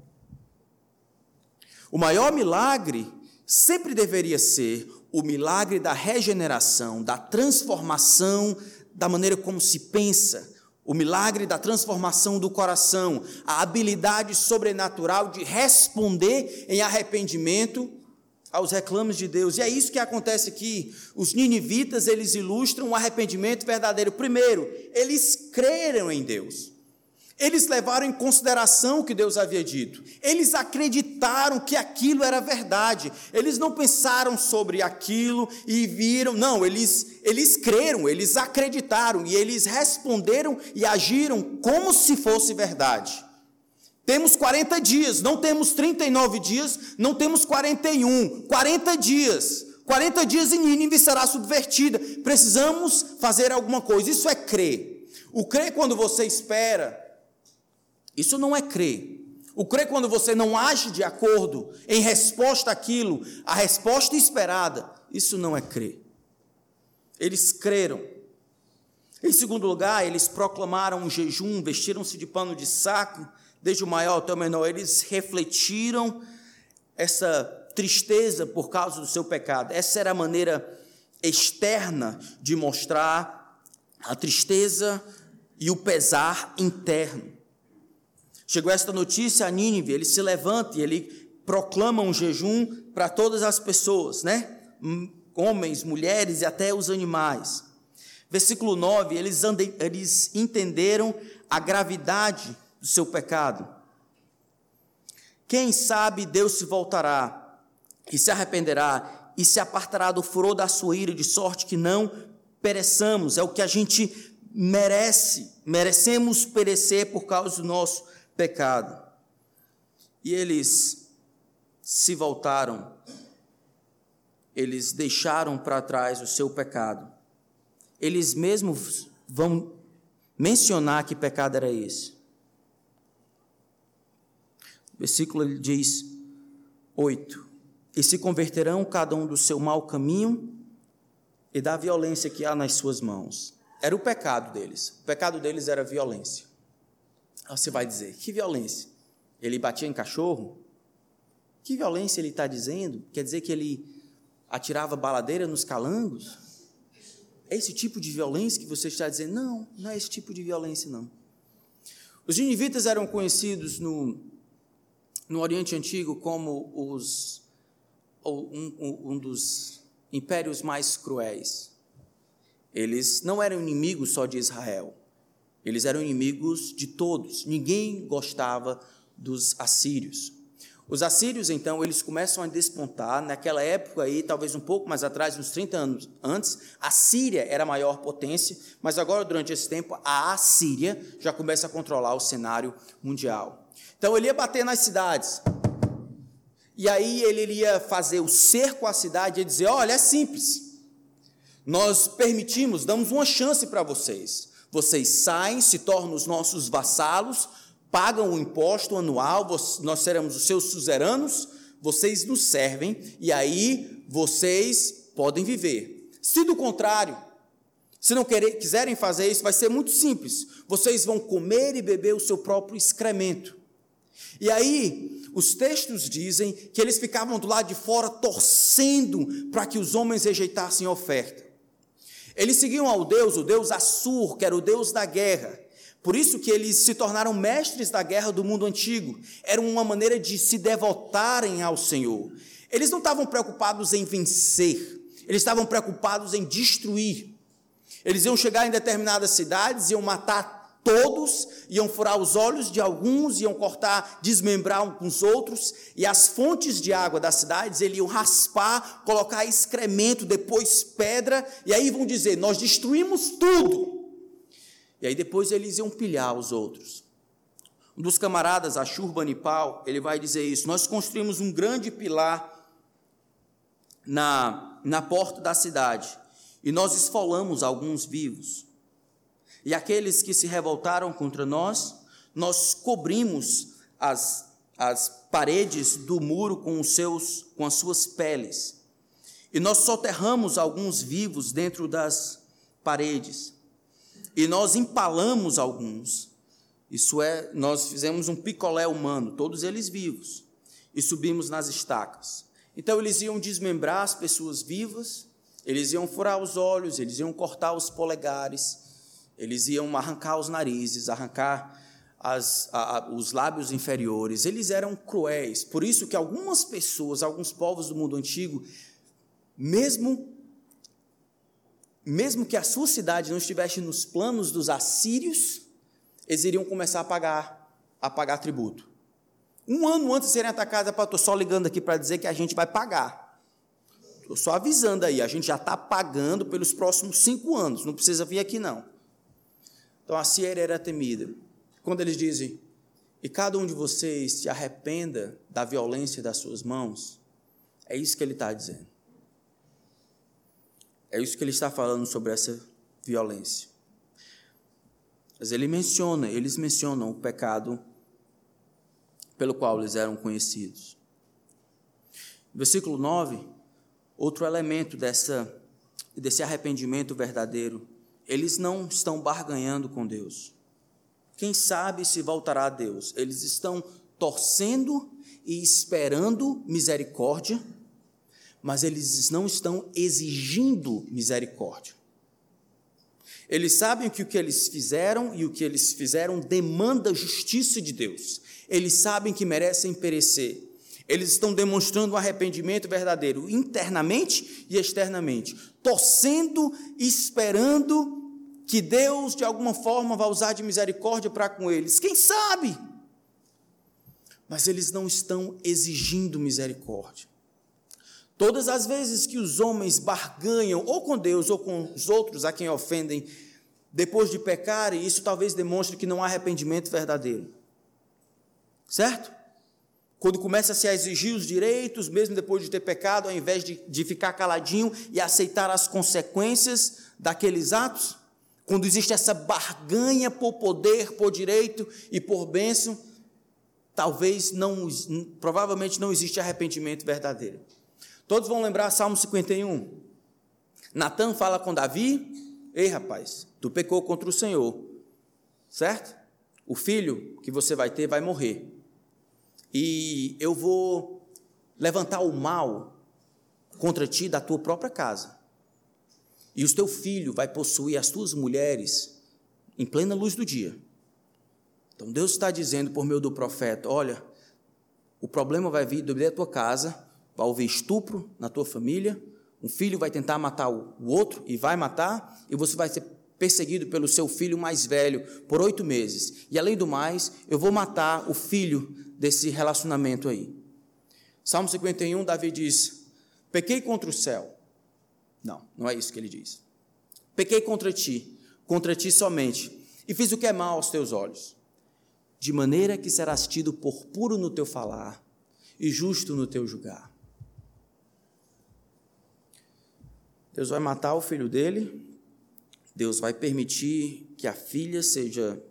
O maior milagre sempre deveria ser o milagre da regeneração, da transformação da maneira como se pensa, o milagre da transformação do coração, a habilidade sobrenatural de responder em arrependimento aos reclames de Deus. E é isso que acontece aqui. Os ninivitas, eles ilustram o arrependimento verdadeiro. Primeiro, eles creram em Deus. Eles levaram em consideração o que Deus havia dito. Eles acreditaram que aquilo era verdade. Eles não pensaram sobre aquilo e viram. Não, eles, eles creram, eles acreditaram e eles responderam e agiram como se fosse verdade. Temos 40 dias, não temos 39 dias, não temos 41. 40 dias. 40 dias e Nínive será subvertida. Precisamos fazer alguma coisa. Isso é crer. O crer quando você espera isso não é crer. O crer quando você não age de acordo em resposta àquilo, a resposta esperada, isso não é crer. Eles creram. Em segundo lugar, eles proclamaram um jejum, vestiram-se de pano de saco, desde o maior até o menor. Eles refletiram essa tristeza por causa do seu pecado. Essa era a maneira externa de mostrar a tristeza e o pesar interno. Chegou esta notícia a Nínive, ele se levanta e ele proclama um jejum para todas as pessoas, né? Homens, mulheres e até os animais. Versículo 9, eles, andem, eles entenderam a gravidade do seu pecado. Quem sabe Deus se voltará e se arrependerá e se apartará do furor da sua ira, de sorte que não pereçamos. É o que a gente merece, merecemos perecer por causa do nosso pecado. E eles se voltaram, eles deixaram para trás o seu pecado. Eles mesmos vão mencionar que pecado era esse. O versículo diz 8: E se converterão cada um do seu mau caminho e da violência que há nas suas mãos. Era o pecado deles. O pecado deles era violência. Você vai dizer, que violência? Ele batia em cachorro? Que violência ele está dizendo? Quer dizer que ele atirava baladeira nos calangos? É esse tipo de violência que você está dizendo? Não, não é esse tipo de violência, não. Os ninivitas eram conhecidos no, no Oriente Antigo como os, um, um dos impérios mais cruéis. Eles não eram inimigos só de Israel. Eles eram inimigos de todos. Ninguém gostava dos assírios. Os assírios, então, eles começam a despontar. Naquela época aí, talvez um pouco mais atrás, uns 30 anos antes, a Síria era a maior potência, mas agora, durante esse tempo, a Assíria já começa a controlar o cenário mundial. Então, ele ia bater nas cidades. E aí ele iria fazer o cerco à cidade e dizer: olha, é simples. Nós permitimos, damos uma chance para vocês. Vocês saem, se tornam os nossos vassalos, pagam o imposto anual, nós seremos os seus suzeranos, vocês nos servem e aí vocês podem viver. Se do contrário, se não quiserem fazer isso, vai ser muito simples. Vocês vão comer e beber o seu próprio excremento. E aí, os textos dizem que eles ficavam do lado de fora torcendo para que os homens rejeitassem a oferta. Eles seguiam ao Deus, o Deus Assur, que era o Deus da guerra. Por isso que eles se tornaram mestres da guerra do mundo antigo. Era uma maneira de se devotarem ao Senhor. Eles não estavam preocupados em vencer, eles estavam preocupados em destruir. Eles iam chegar em determinadas cidades, iam matar todos, iam furar os olhos de alguns, iam cortar, desmembrar uns com os outros, e as fontes de água das cidades eles iam raspar, colocar excremento, depois pedra, e aí vão dizer: Nós destruímos tudo. E aí depois eles iam pilhar os outros. Um dos camaradas, Ashurbanipal, ele vai dizer isso. Nós construímos um grande pilar na, na porta da cidade e nós esfolamos alguns vivos. E aqueles que se revoltaram contra nós, nós cobrimos as, as paredes do muro com, os seus, com as suas peles. E nós soterramos alguns vivos dentro das paredes. E nós empalamos alguns. Isso é, nós fizemos um picolé humano, todos eles vivos, e subimos nas estacas. Então eles iam desmembrar as pessoas vivas, eles iam furar os olhos, eles iam cortar os polegares, eles iam arrancar os narizes, arrancar as, a, a, os lábios inferiores. Eles eram cruéis. Por isso que algumas pessoas, alguns povos do mundo antigo, mesmo mesmo que a sua cidade não estivesse nos planos dos assírios, eles iriam começar a pagar a pagar tributo. Um ano antes de serem atacados, estou só ligando aqui para dizer que a gente vai pagar. Estou só avisando aí, a gente já está pagando pelos próximos cinco anos, não precisa vir aqui não. Então a Síria era temida. Quando eles dizem, e cada um de vocês se arrependa da violência das suas mãos, é isso que ele está dizendo. É isso que ele está falando sobre essa violência. Mas ele menciona, eles mencionam o pecado pelo qual eles eram conhecidos. Versículo 9, outro elemento dessa, desse arrependimento verdadeiro, eles não estão barganhando com Deus. Quem sabe se voltará a Deus? Eles estão torcendo e esperando misericórdia, mas eles não estão exigindo misericórdia. Eles sabem que o que eles fizeram e o que eles fizeram demanda justiça de Deus eles sabem que merecem perecer. Eles estão demonstrando um arrependimento verdadeiro, internamente e externamente, torcendo esperando que Deus, de alguma forma, vá usar de misericórdia para com eles. Quem sabe? Mas eles não estão exigindo misericórdia. Todas as vezes que os homens barganham, ou com Deus ou com os outros a quem ofendem, depois de pecarem, isso talvez demonstre que não há arrependimento verdadeiro. Certo? Quando começa -se a exigir os direitos, mesmo depois de ter pecado, ao invés de, de ficar caladinho e aceitar as consequências daqueles atos, quando existe essa barganha por poder, por direito e por bênção, talvez não, provavelmente não existe arrependimento verdadeiro. Todos vão lembrar Salmo 51. Natan fala com Davi: Ei, rapaz, tu pecou contra o Senhor, certo? O filho que você vai ter vai morrer e eu vou levantar o mal contra ti da tua própria casa. E o teu filho vai possuir as tuas mulheres em plena luz do dia. Então Deus está dizendo por meio do profeta: olha, o problema vai vir da tua casa, vai haver estupro na tua família, um filho vai tentar matar o outro e vai matar, e você vai ser perseguido pelo seu filho mais velho por oito meses. E além do mais, eu vou matar o filho desse relacionamento aí. Salmo 51, Davi diz: Pequei contra o céu. Não, não é isso que ele diz. Pequei contra ti, contra ti somente, e fiz o que é mal aos teus olhos, de maneira que serás tido por puro no teu falar e justo no teu julgar. Deus vai matar o filho dele, Deus vai permitir que a filha seja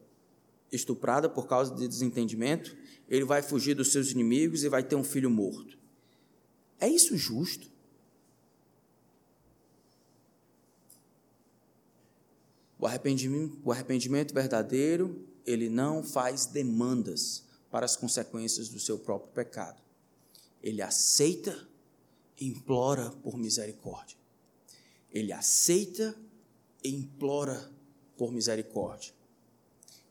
estuprada por causa de desentendimento, ele vai fugir dos seus inimigos e vai ter um filho morto. É isso justo? O arrependimento, o arrependimento verdadeiro, ele não faz demandas para as consequências do seu próprio pecado. Ele aceita e implora por misericórdia. Ele aceita e implora por misericórdia.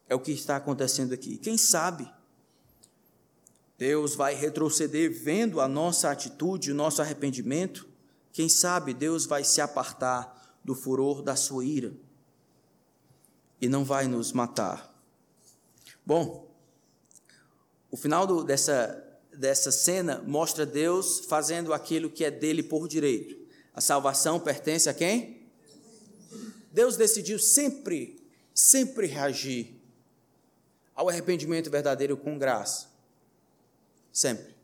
É o que está acontecendo aqui. Quem sabe Deus vai retroceder vendo a nossa atitude, o nosso arrependimento. Quem sabe Deus vai se apartar do furor da sua ira e não vai nos matar. Bom, o final do, dessa, dessa cena mostra Deus fazendo aquilo que é dele por direito. A salvação pertence a quem? Deus decidiu sempre, sempre reagir ao arrependimento verdadeiro com graça. Sempre.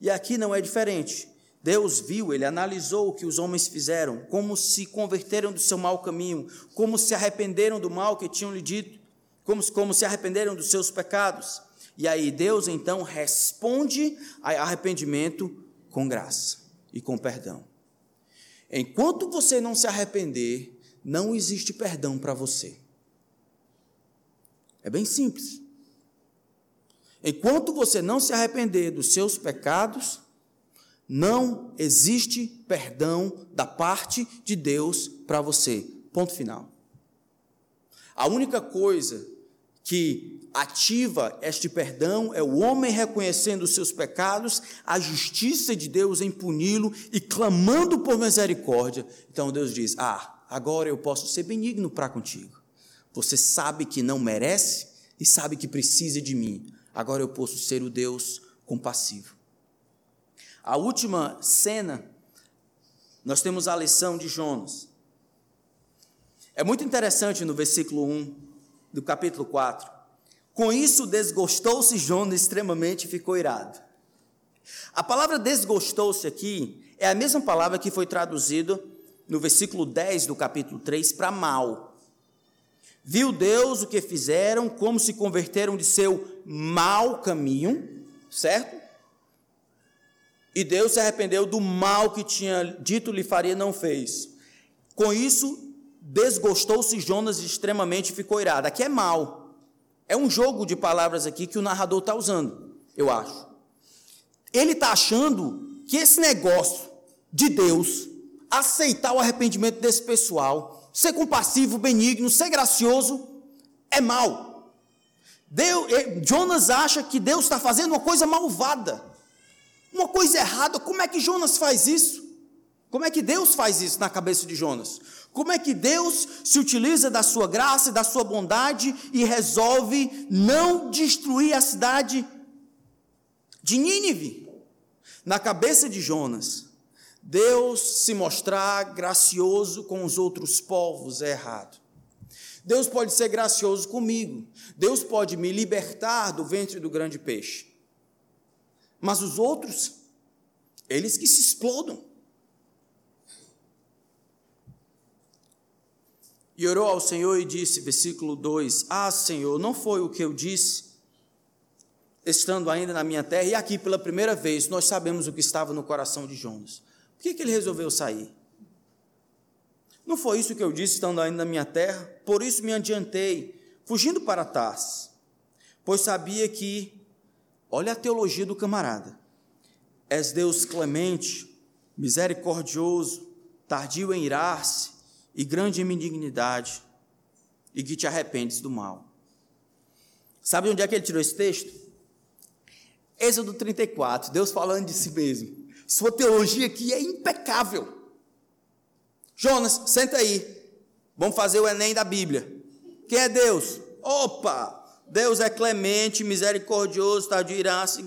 E aqui não é diferente. Deus viu, ele analisou o que os homens fizeram, como se converteram do seu mau caminho, como se arrependeram do mal que tinham lhe dito, como, como se arrependeram dos seus pecados. E aí Deus então responde a arrependimento com graça e com perdão. Enquanto você não se arrepender, não existe perdão para você. É bem simples. Enquanto você não se arrepender dos seus pecados, não existe perdão da parte de Deus para você. Ponto final. A única coisa que ativa este perdão é o homem reconhecendo os seus pecados, a justiça de Deus em puni-lo e clamando por misericórdia. Então Deus diz: Ah, agora eu posso ser benigno para contigo. Você sabe que não merece e sabe que precisa de mim. Agora eu posso ser o Deus compassivo. A última cena, nós temos a lição de Jonas. É muito interessante no versículo 1 do capítulo 4. Com isso desgostou-se Jonas extremamente e ficou irado. A palavra desgostou-se aqui é a mesma palavra que foi traduzida no versículo 10 do capítulo 3 para mal. Viu Deus o que fizeram, como se converteram de seu mau caminho, certo? E Deus se arrependeu do mal que tinha dito lhe faria, não fez. Com isso, desgostou-se Jonas extremamente ficou irado. Aqui é mal. É um jogo de palavras aqui que o narrador está usando, eu acho. Ele está achando que esse negócio de Deus aceitar o arrependimento desse pessoal, ser compassivo, benigno, ser gracioso, é mal. Deus, Jonas acha que Deus está fazendo uma coisa malvada uma coisa errada. Como é que Jonas faz isso? Como é que Deus faz isso na cabeça de Jonas? Como é que Deus se utiliza da sua graça e da sua bondade e resolve não destruir a cidade de Nínive? Na cabeça de Jonas, Deus se mostrar gracioso com os outros povos é errado. Deus pode ser gracioso comigo. Deus pode me libertar do ventre do grande peixe. Mas os outros, eles que se explodam. E orou ao Senhor e disse, versículo 2: Ah, Senhor, não foi o que eu disse, estando ainda na minha terra, e aqui pela primeira vez nós sabemos o que estava no coração de Jonas. Por que, que ele resolveu sair? Não foi isso que eu disse, estando ainda na minha terra? Por isso me adiantei, fugindo para Tarsis, pois sabia que Olha a teologia do camarada. És Deus clemente, misericordioso, tardio em irar-se e grande em benignidade, e que te arrependes do mal. Sabe onde é que ele tirou esse texto? Êxodo 34, Deus falando de si mesmo. Sua teologia aqui é impecável. Jonas, senta aí. Vamos fazer o Enem da Bíblia. Quem é Deus? Opa! Deus é clemente, misericordioso, está de iraça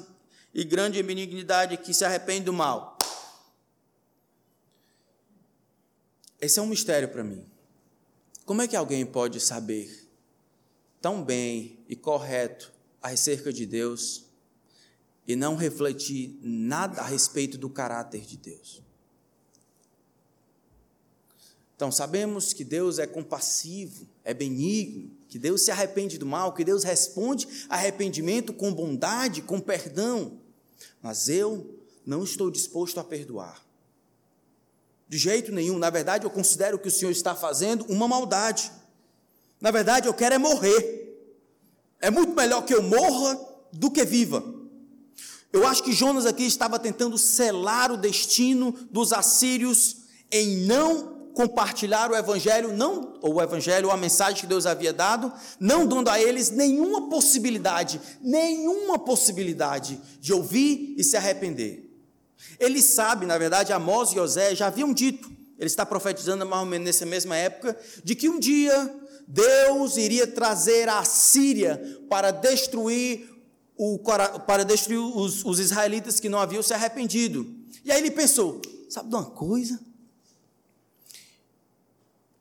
e grande benignidade que se arrepende do mal. Esse é um mistério para mim. Como é que alguém pode saber tão bem e correto acerca de Deus e não refletir nada a respeito do caráter de Deus? Então, sabemos que Deus é compassivo, é benigno, que Deus se arrepende do mal, que Deus responde arrependimento com bondade, com perdão. Mas eu não estou disposto a perdoar. De jeito nenhum. Na verdade, eu considero que o Senhor está fazendo uma maldade. Na verdade, eu quero é morrer. É muito melhor que eu morra do que viva. Eu acho que Jonas aqui estava tentando selar o destino dos assírios em não compartilhar o evangelho, não ou o evangelho, a mensagem que Deus havia dado, não dando a eles nenhuma possibilidade, nenhuma possibilidade de ouvir e se arrepender. Ele sabe, na verdade, Amós e José já haviam dito, ele está profetizando mais ou menos nessa mesma época, de que um dia Deus iria trazer a Síria para destruir o, para destruir os, os israelitas que não haviam se arrependido. E aí ele pensou: sabe de uma coisa?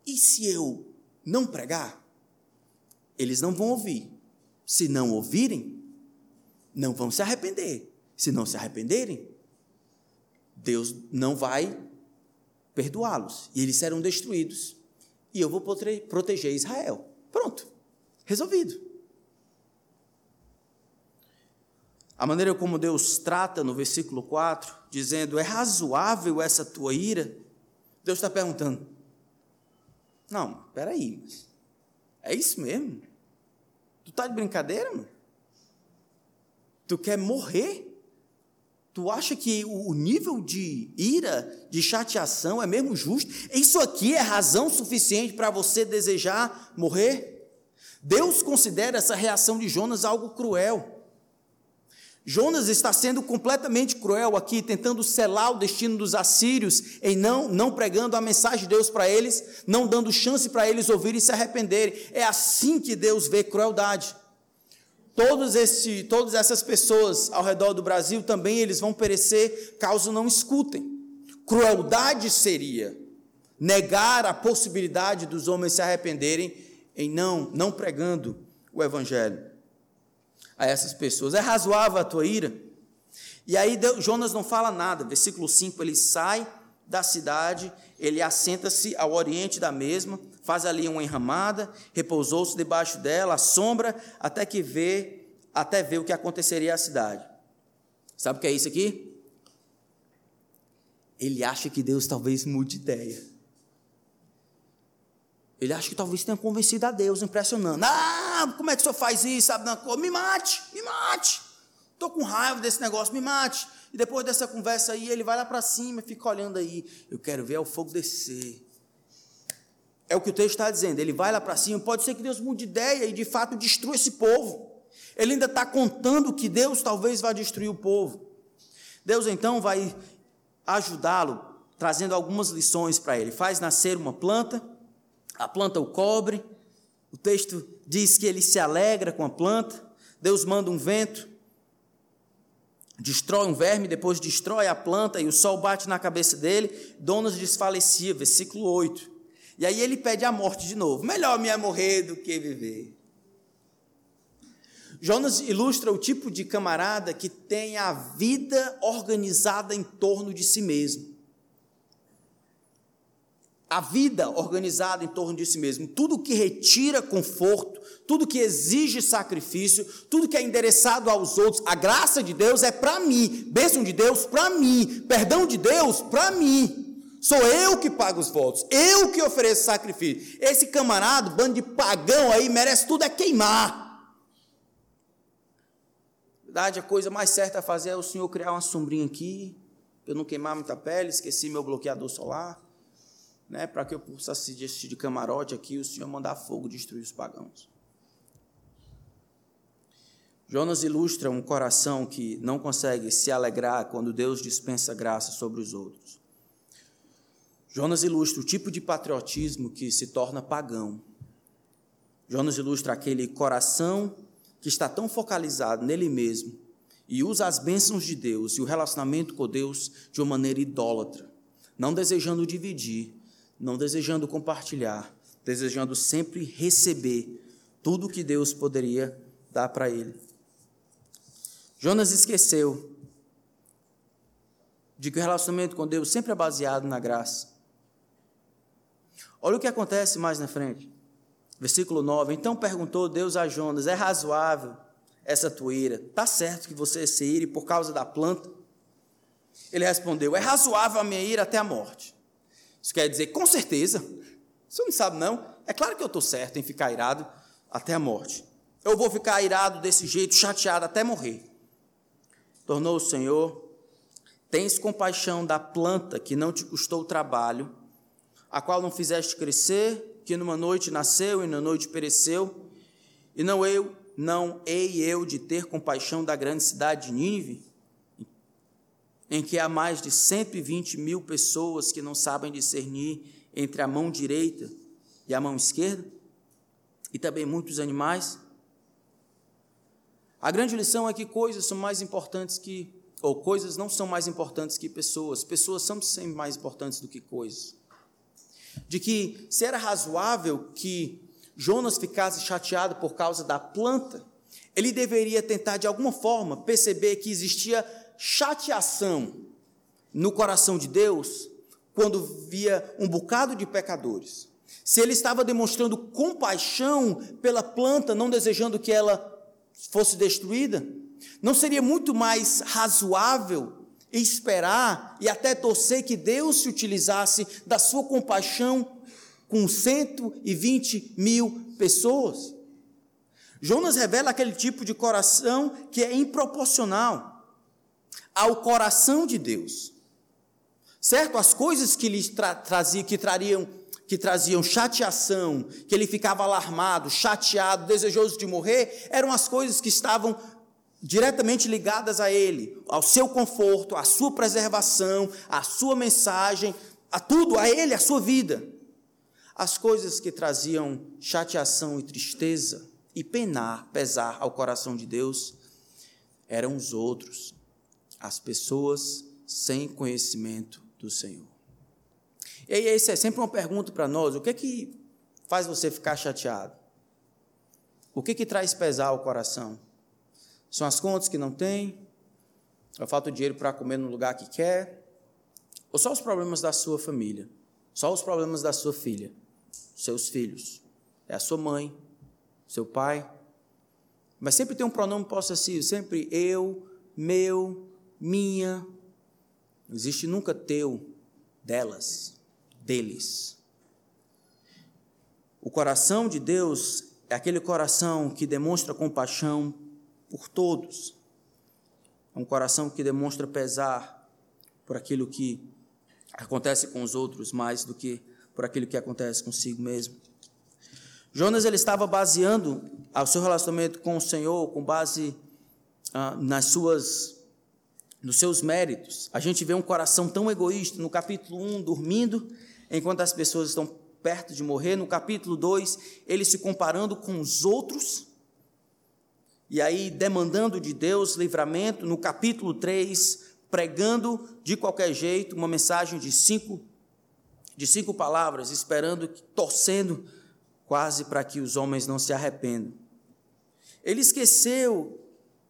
E se eu não pregar? Eles não vão ouvir. Se não ouvirem, não vão se arrepender. Se não se arrependerem, Deus não vai perdoá-los e eles serão destruídos. E eu vou proteger Israel. Pronto, resolvido. A maneira como Deus trata no versículo 4, dizendo: É razoável essa tua ira? Deus está perguntando: Não, peraí, mas é isso mesmo? Tu está de brincadeira, mano? Tu quer morrer? Tu acha que o nível de ira, de chateação é mesmo justo? Isso aqui é razão suficiente para você desejar morrer? Deus considera essa reação de Jonas algo cruel. Jonas está sendo completamente cruel aqui, tentando selar o destino dos assírios, em não, não pregando a mensagem de Deus para eles, não dando chance para eles ouvirem e se arrependerem. É assim que Deus vê crueldade. Todos esse, todas essas pessoas ao redor do Brasil também eles vão perecer caso não escutem. Crueldade seria negar a possibilidade dos homens se arrependerem em não, não pregando o evangelho a essas pessoas. É razoável a tua ira? E aí Deus, Jonas não fala nada. Versículo 5, ele sai da cidade, ele assenta-se ao oriente da mesma, faz ali uma enramada, repousou-se debaixo dela, a sombra, até que vê, até ver o que aconteceria à cidade. Sabe o que é isso aqui? Ele acha que Deus talvez mude ideia. Ele acha que talvez tenha convencido a Deus, impressionando. Ah, como é que o senhor faz isso? Sabe, me mate, me mate. Estou com raiva desse negócio, me mate. E depois dessa conversa aí, ele vai lá para cima e fica olhando aí. Eu quero ver o fogo descer. É o que o texto está dizendo. Ele vai lá para cima. Pode ser que Deus mude ideia e de fato destrua esse povo. Ele ainda está contando que Deus talvez vá destruir o povo. Deus então vai ajudá-lo, trazendo algumas lições para ele. Faz nascer uma planta a planta o cobre, o texto diz que ele se alegra com a planta, Deus manda um vento, destrói um verme, depois destrói a planta e o sol bate na cabeça dele, Donas desfalecia, versículo 8. E aí ele pede a morte de novo. Melhor me é morrer do que viver. Jonas ilustra o tipo de camarada que tem a vida organizada em torno de si mesmo a vida organizada em torno de si mesmo, tudo que retira conforto, tudo que exige sacrifício, tudo que é endereçado aos outros, a graça de Deus é para mim, bênção de Deus para mim, perdão de Deus para mim. Sou eu que pago os votos, eu que ofereço sacrifício. Esse camarada, bando de pagão aí, merece tudo é queimar. Verdade, a coisa mais certa a fazer é o senhor criar uma sombrinha aqui, eu não queimar muita pele, esqueci meu bloqueador solar né, para que eu possa assistir de camarote aqui, o Senhor mandar fogo destruir os pagãos. Jonas ilustra um coração que não consegue se alegrar quando Deus dispensa graça sobre os outros. Jonas ilustra o tipo de patriotismo que se torna pagão. Jonas ilustra aquele coração que está tão focalizado nele mesmo e usa as bênçãos de Deus e o relacionamento com Deus de uma maneira idólatra, não desejando dividir, não desejando compartilhar, desejando sempre receber tudo que Deus poderia dar para ele. Jonas esqueceu de que o relacionamento com Deus sempre é baseado na graça. Olha o que acontece mais na frente. Versículo 9. Então perguntou Deus a Jonas: É razoável essa tua ira? Está certo que você se ire por causa da planta? Ele respondeu: É razoável a minha ira até a morte. Isso quer dizer, com certeza, você não sabe não, é claro que eu estou certo em ficar irado até a morte. Eu vou ficar irado desse jeito, chateado até morrer. Tornou o Senhor, tens compaixão da planta que não te custou trabalho, a qual não fizeste crescer, que numa noite nasceu e na noite pereceu, e não eu, não hei eu de ter compaixão da grande cidade de Nínive, em que há mais de 120 mil pessoas que não sabem discernir entre a mão direita e a mão esquerda, e também muitos animais. A grande lição é que coisas são mais importantes que, ou coisas não são mais importantes que pessoas, pessoas são sempre mais importantes do que coisas. De que se era razoável que Jonas ficasse chateado por causa da planta, ele deveria tentar de alguma forma perceber que existia chateação no coração de Deus quando via um bocado de pecadores. Se ele estava demonstrando compaixão pela planta, não desejando que ela fosse destruída, não seria muito mais razoável esperar e até torcer que Deus se utilizasse da sua compaixão com 120 mil pessoas? Jonas revela aquele tipo de coração que é improporcional ao coração de Deus. Certo? As coisas que lhe tra trazia, que trariam que traziam chateação, que ele ficava alarmado, chateado, desejoso de morrer, eram as coisas que estavam diretamente ligadas a ele, ao seu conforto, à sua preservação, à sua mensagem, a tudo, a ele, a sua vida. As coisas que traziam chateação e tristeza e penar, pesar ao coração de Deus eram os outros, as pessoas sem conhecimento do Senhor. E aí, essa é sempre uma pergunta para nós: o que é que faz você ficar chateado? O que é que traz pesar ao coração? São as contas que não tem? Ou falta dinheiro para comer no lugar que quer? Ou só os problemas da sua família? Só os problemas da sua filha? Seus filhos? É a sua mãe? Seu pai? Mas sempre tem um pronome possessivo, sempre eu, meu, minha. Não existe nunca teu, delas deles. O coração de Deus é aquele coração que demonstra compaixão por todos. É um coração que demonstra pesar por aquilo que acontece com os outros mais do que por aquilo que acontece consigo mesmo. Jonas ele estava baseando o seu relacionamento com o Senhor com base ah, nas suas nos seus méritos. A gente vê um coração tão egoísta no capítulo 1 dormindo enquanto as pessoas estão perto de morrer. No capítulo 2, ele se comparando com os outros, e aí demandando de Deus livramento. No capítulo 3, pregando de qualquer jeito uma mensagem de cinco, de cinco palavras, esperando, torcendo quase para que os homens não se arrependam. Ele esqueceu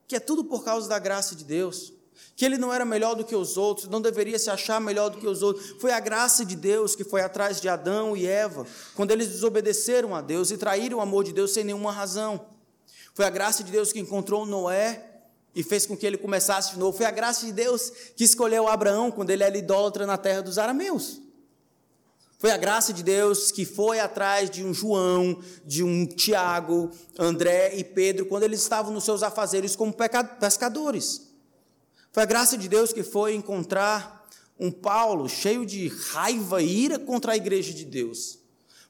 que é tudo por causa da graça de Deus que ele não era melhor do que os outros, não deveria se achar melhor do que os outros. Foi a graça de Deus que foi atrás de Adão e Eva, quando eles desobedeceram a Deus e traíram o amor de Deus sem nenhuma razão. Foi a graça de Deus que encontrou Noé e fez com que ele começasse de novo. Foi a graça de Deus que escolheu Abraão quando ele era idólatra na terra dos arameus. Foi a graça de Deus que foi atrás de um João, de um Tiago, André e Pedro, quando eles estavam nos seus afazeres como pescadores. Foi a graça de Deus que foi encontrar um Paulo cheio de raiva e ira contra a igreja de Deus.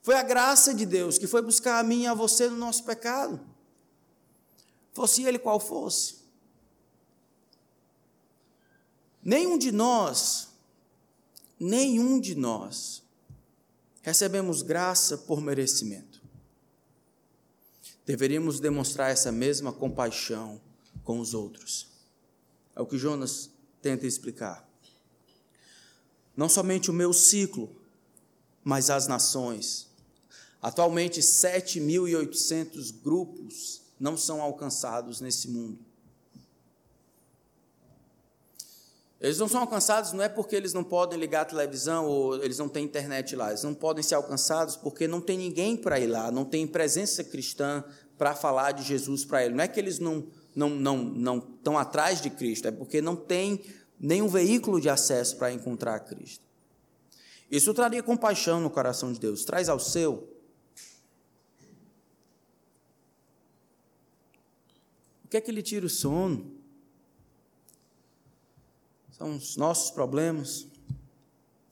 Foi a graça de Deus que foi buscar a mim e a você no nosso pecado. Fosse ele qual fosse. Nenhum de nós, nenhum de nós, recebemos graça por merecimento. Deveríamos demonstrar essa mesma compaixão com os outros. É o que Jonas tenta explicar. Não somente o meu ciclo, mas as nações. Atualmente, 7.800 grupos não são alcançados nesse mundo. Eles não são alcançados não é porque eles não podem ligar a televisão ou eles não têm internet lá. Eles não podem ser alcançados porque não tem ninguém para ir lá, não tem presença cristã para falar de Jesus para eles. Não é que eles não não, não, não estão atrás de Cristo, é porque não tem nenhum veículo de acesso para encontrar Cristo. Isso traria compaixão no coração de Deus, traz ao seu. O que é que lhe tira o sono? São os nossos problemas.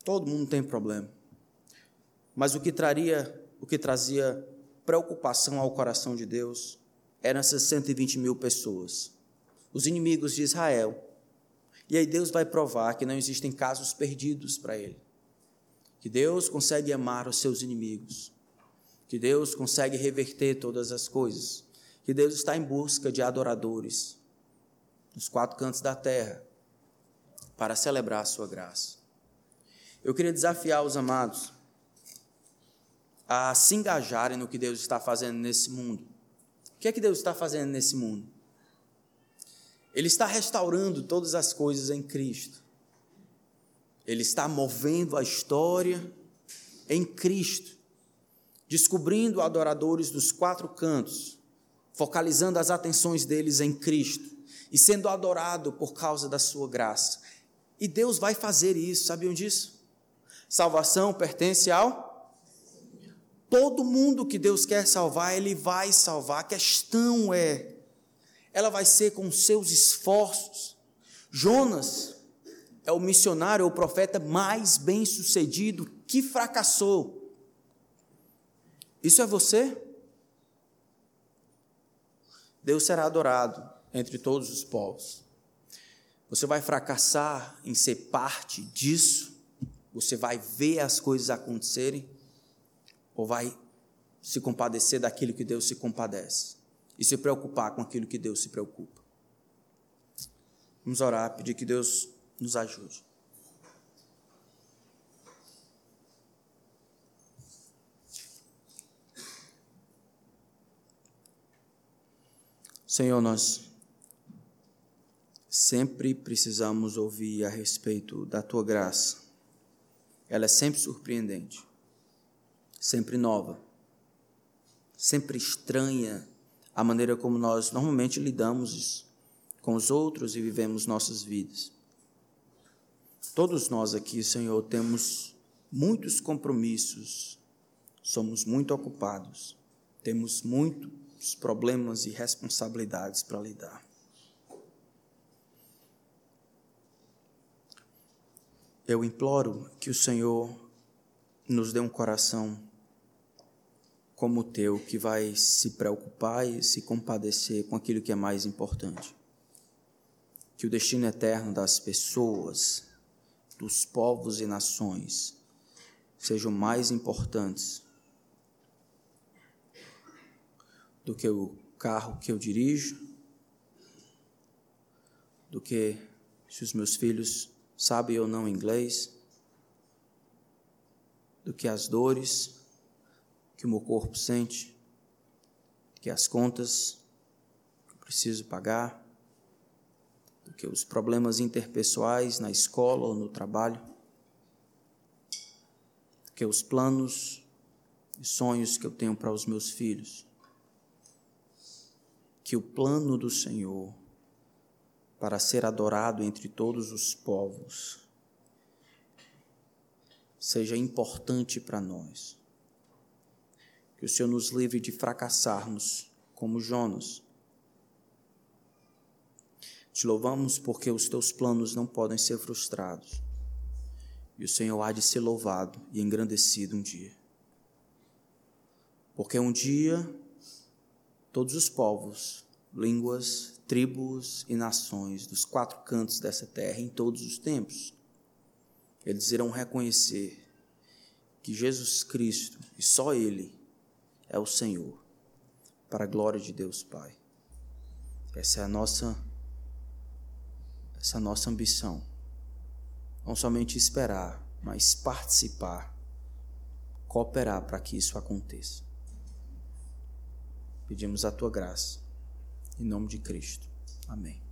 Todo mundo tem problema. Mas o que traria, o que trazia preocupação ao coração de Deus eram essas 120 mil pessoas, os inimigos de Israel. E aí Deus vai provar que não existem casos perdidos para ele, que Deus consegue amar os seus inimigos, que Deus consegue reverter todas as coisas, que Deus está em busca de adoradores nos quatro cantos da terra para celebrar a sua graça. Eu queria desafiar os amados a se engajarem no que Deus está fazendo nesse mundo que é que Deus está fazendo nesse mundo? Ele está restaurando todas as coisas em Cristo. Ele está movendo a história em Cristo, descobrindo adoradores dos quatro cantos, focalizando as atenções deles em Cristo e sendo adorado por causa da sua graça. E Deus vai fazer isso, sabiam disso? Salvação pertence ao Todo mundo que Deus quer salvar, Ele vai salvar. A questão é, ela vai ser com seus esforços. Jonas é o missionário, é o profeta mais bem sucedido que fracassou. Isso é você? Deus será adorado entre todos os povos. Você vai fracassar em ser parte disso? Você vai ver as coisas acontecerem? Ou vai se compadecer daquilo que Deus se compadece? E se preocupar com aquilo que Deus se preocupa? Vamos orar, pedir que Deus nos ajude. Senhor, nós sempre precisamos ouvir a respeito da tua graça. Ela é sempre surpreendente sempre nova, sempre estranha a maneira como nós normalmente lidamos com os outros e vivemos nossas vidas. Todos nós aqui, Senhor, temos muitos compromissos, somos muito ocupados, temos muitos problemas e responsabilidades para lidar. Eu imploro que o Senhor nos dê um coração como o teu, que vai se preocupar e se compadecer com aquilo que é mais importante. Que o destino eterno das pessoas, dos povos e nações, sejam mais importantes do que o carro que eu dirijo, do que se os meus filhos sabem ou não inglês, do que as dores que o meu corpo sente, que as contas que eu preciso pagar, que os problemas interpessoais na escola ou no trabalho, que os planos e sonhos que eu tenho para os meus filhos. Que o plano do Senhor para ser adorado entre todos os povos seja importante para nós que o Senhor nos livre de fracassarmos como Jonas. Te louvamos porque os teus planos não podem ser frustrados. E o Senhor há de ser louvado e engrandecido um dia. Porque um dia todos os povos, línguas, tribos e nações dos quatro cantos dessa terra, em todos os tempos, eles irão reconhecer que Jesus Cristo e só Ele é o Senhor, para a glória de Deus Pai. Essa é a nossa essa é a nossa ambição. Não somente esperar, mas participar, cooperar para que isso aconteça. Pedimos a tua graça, em nome de Cristo. Amém.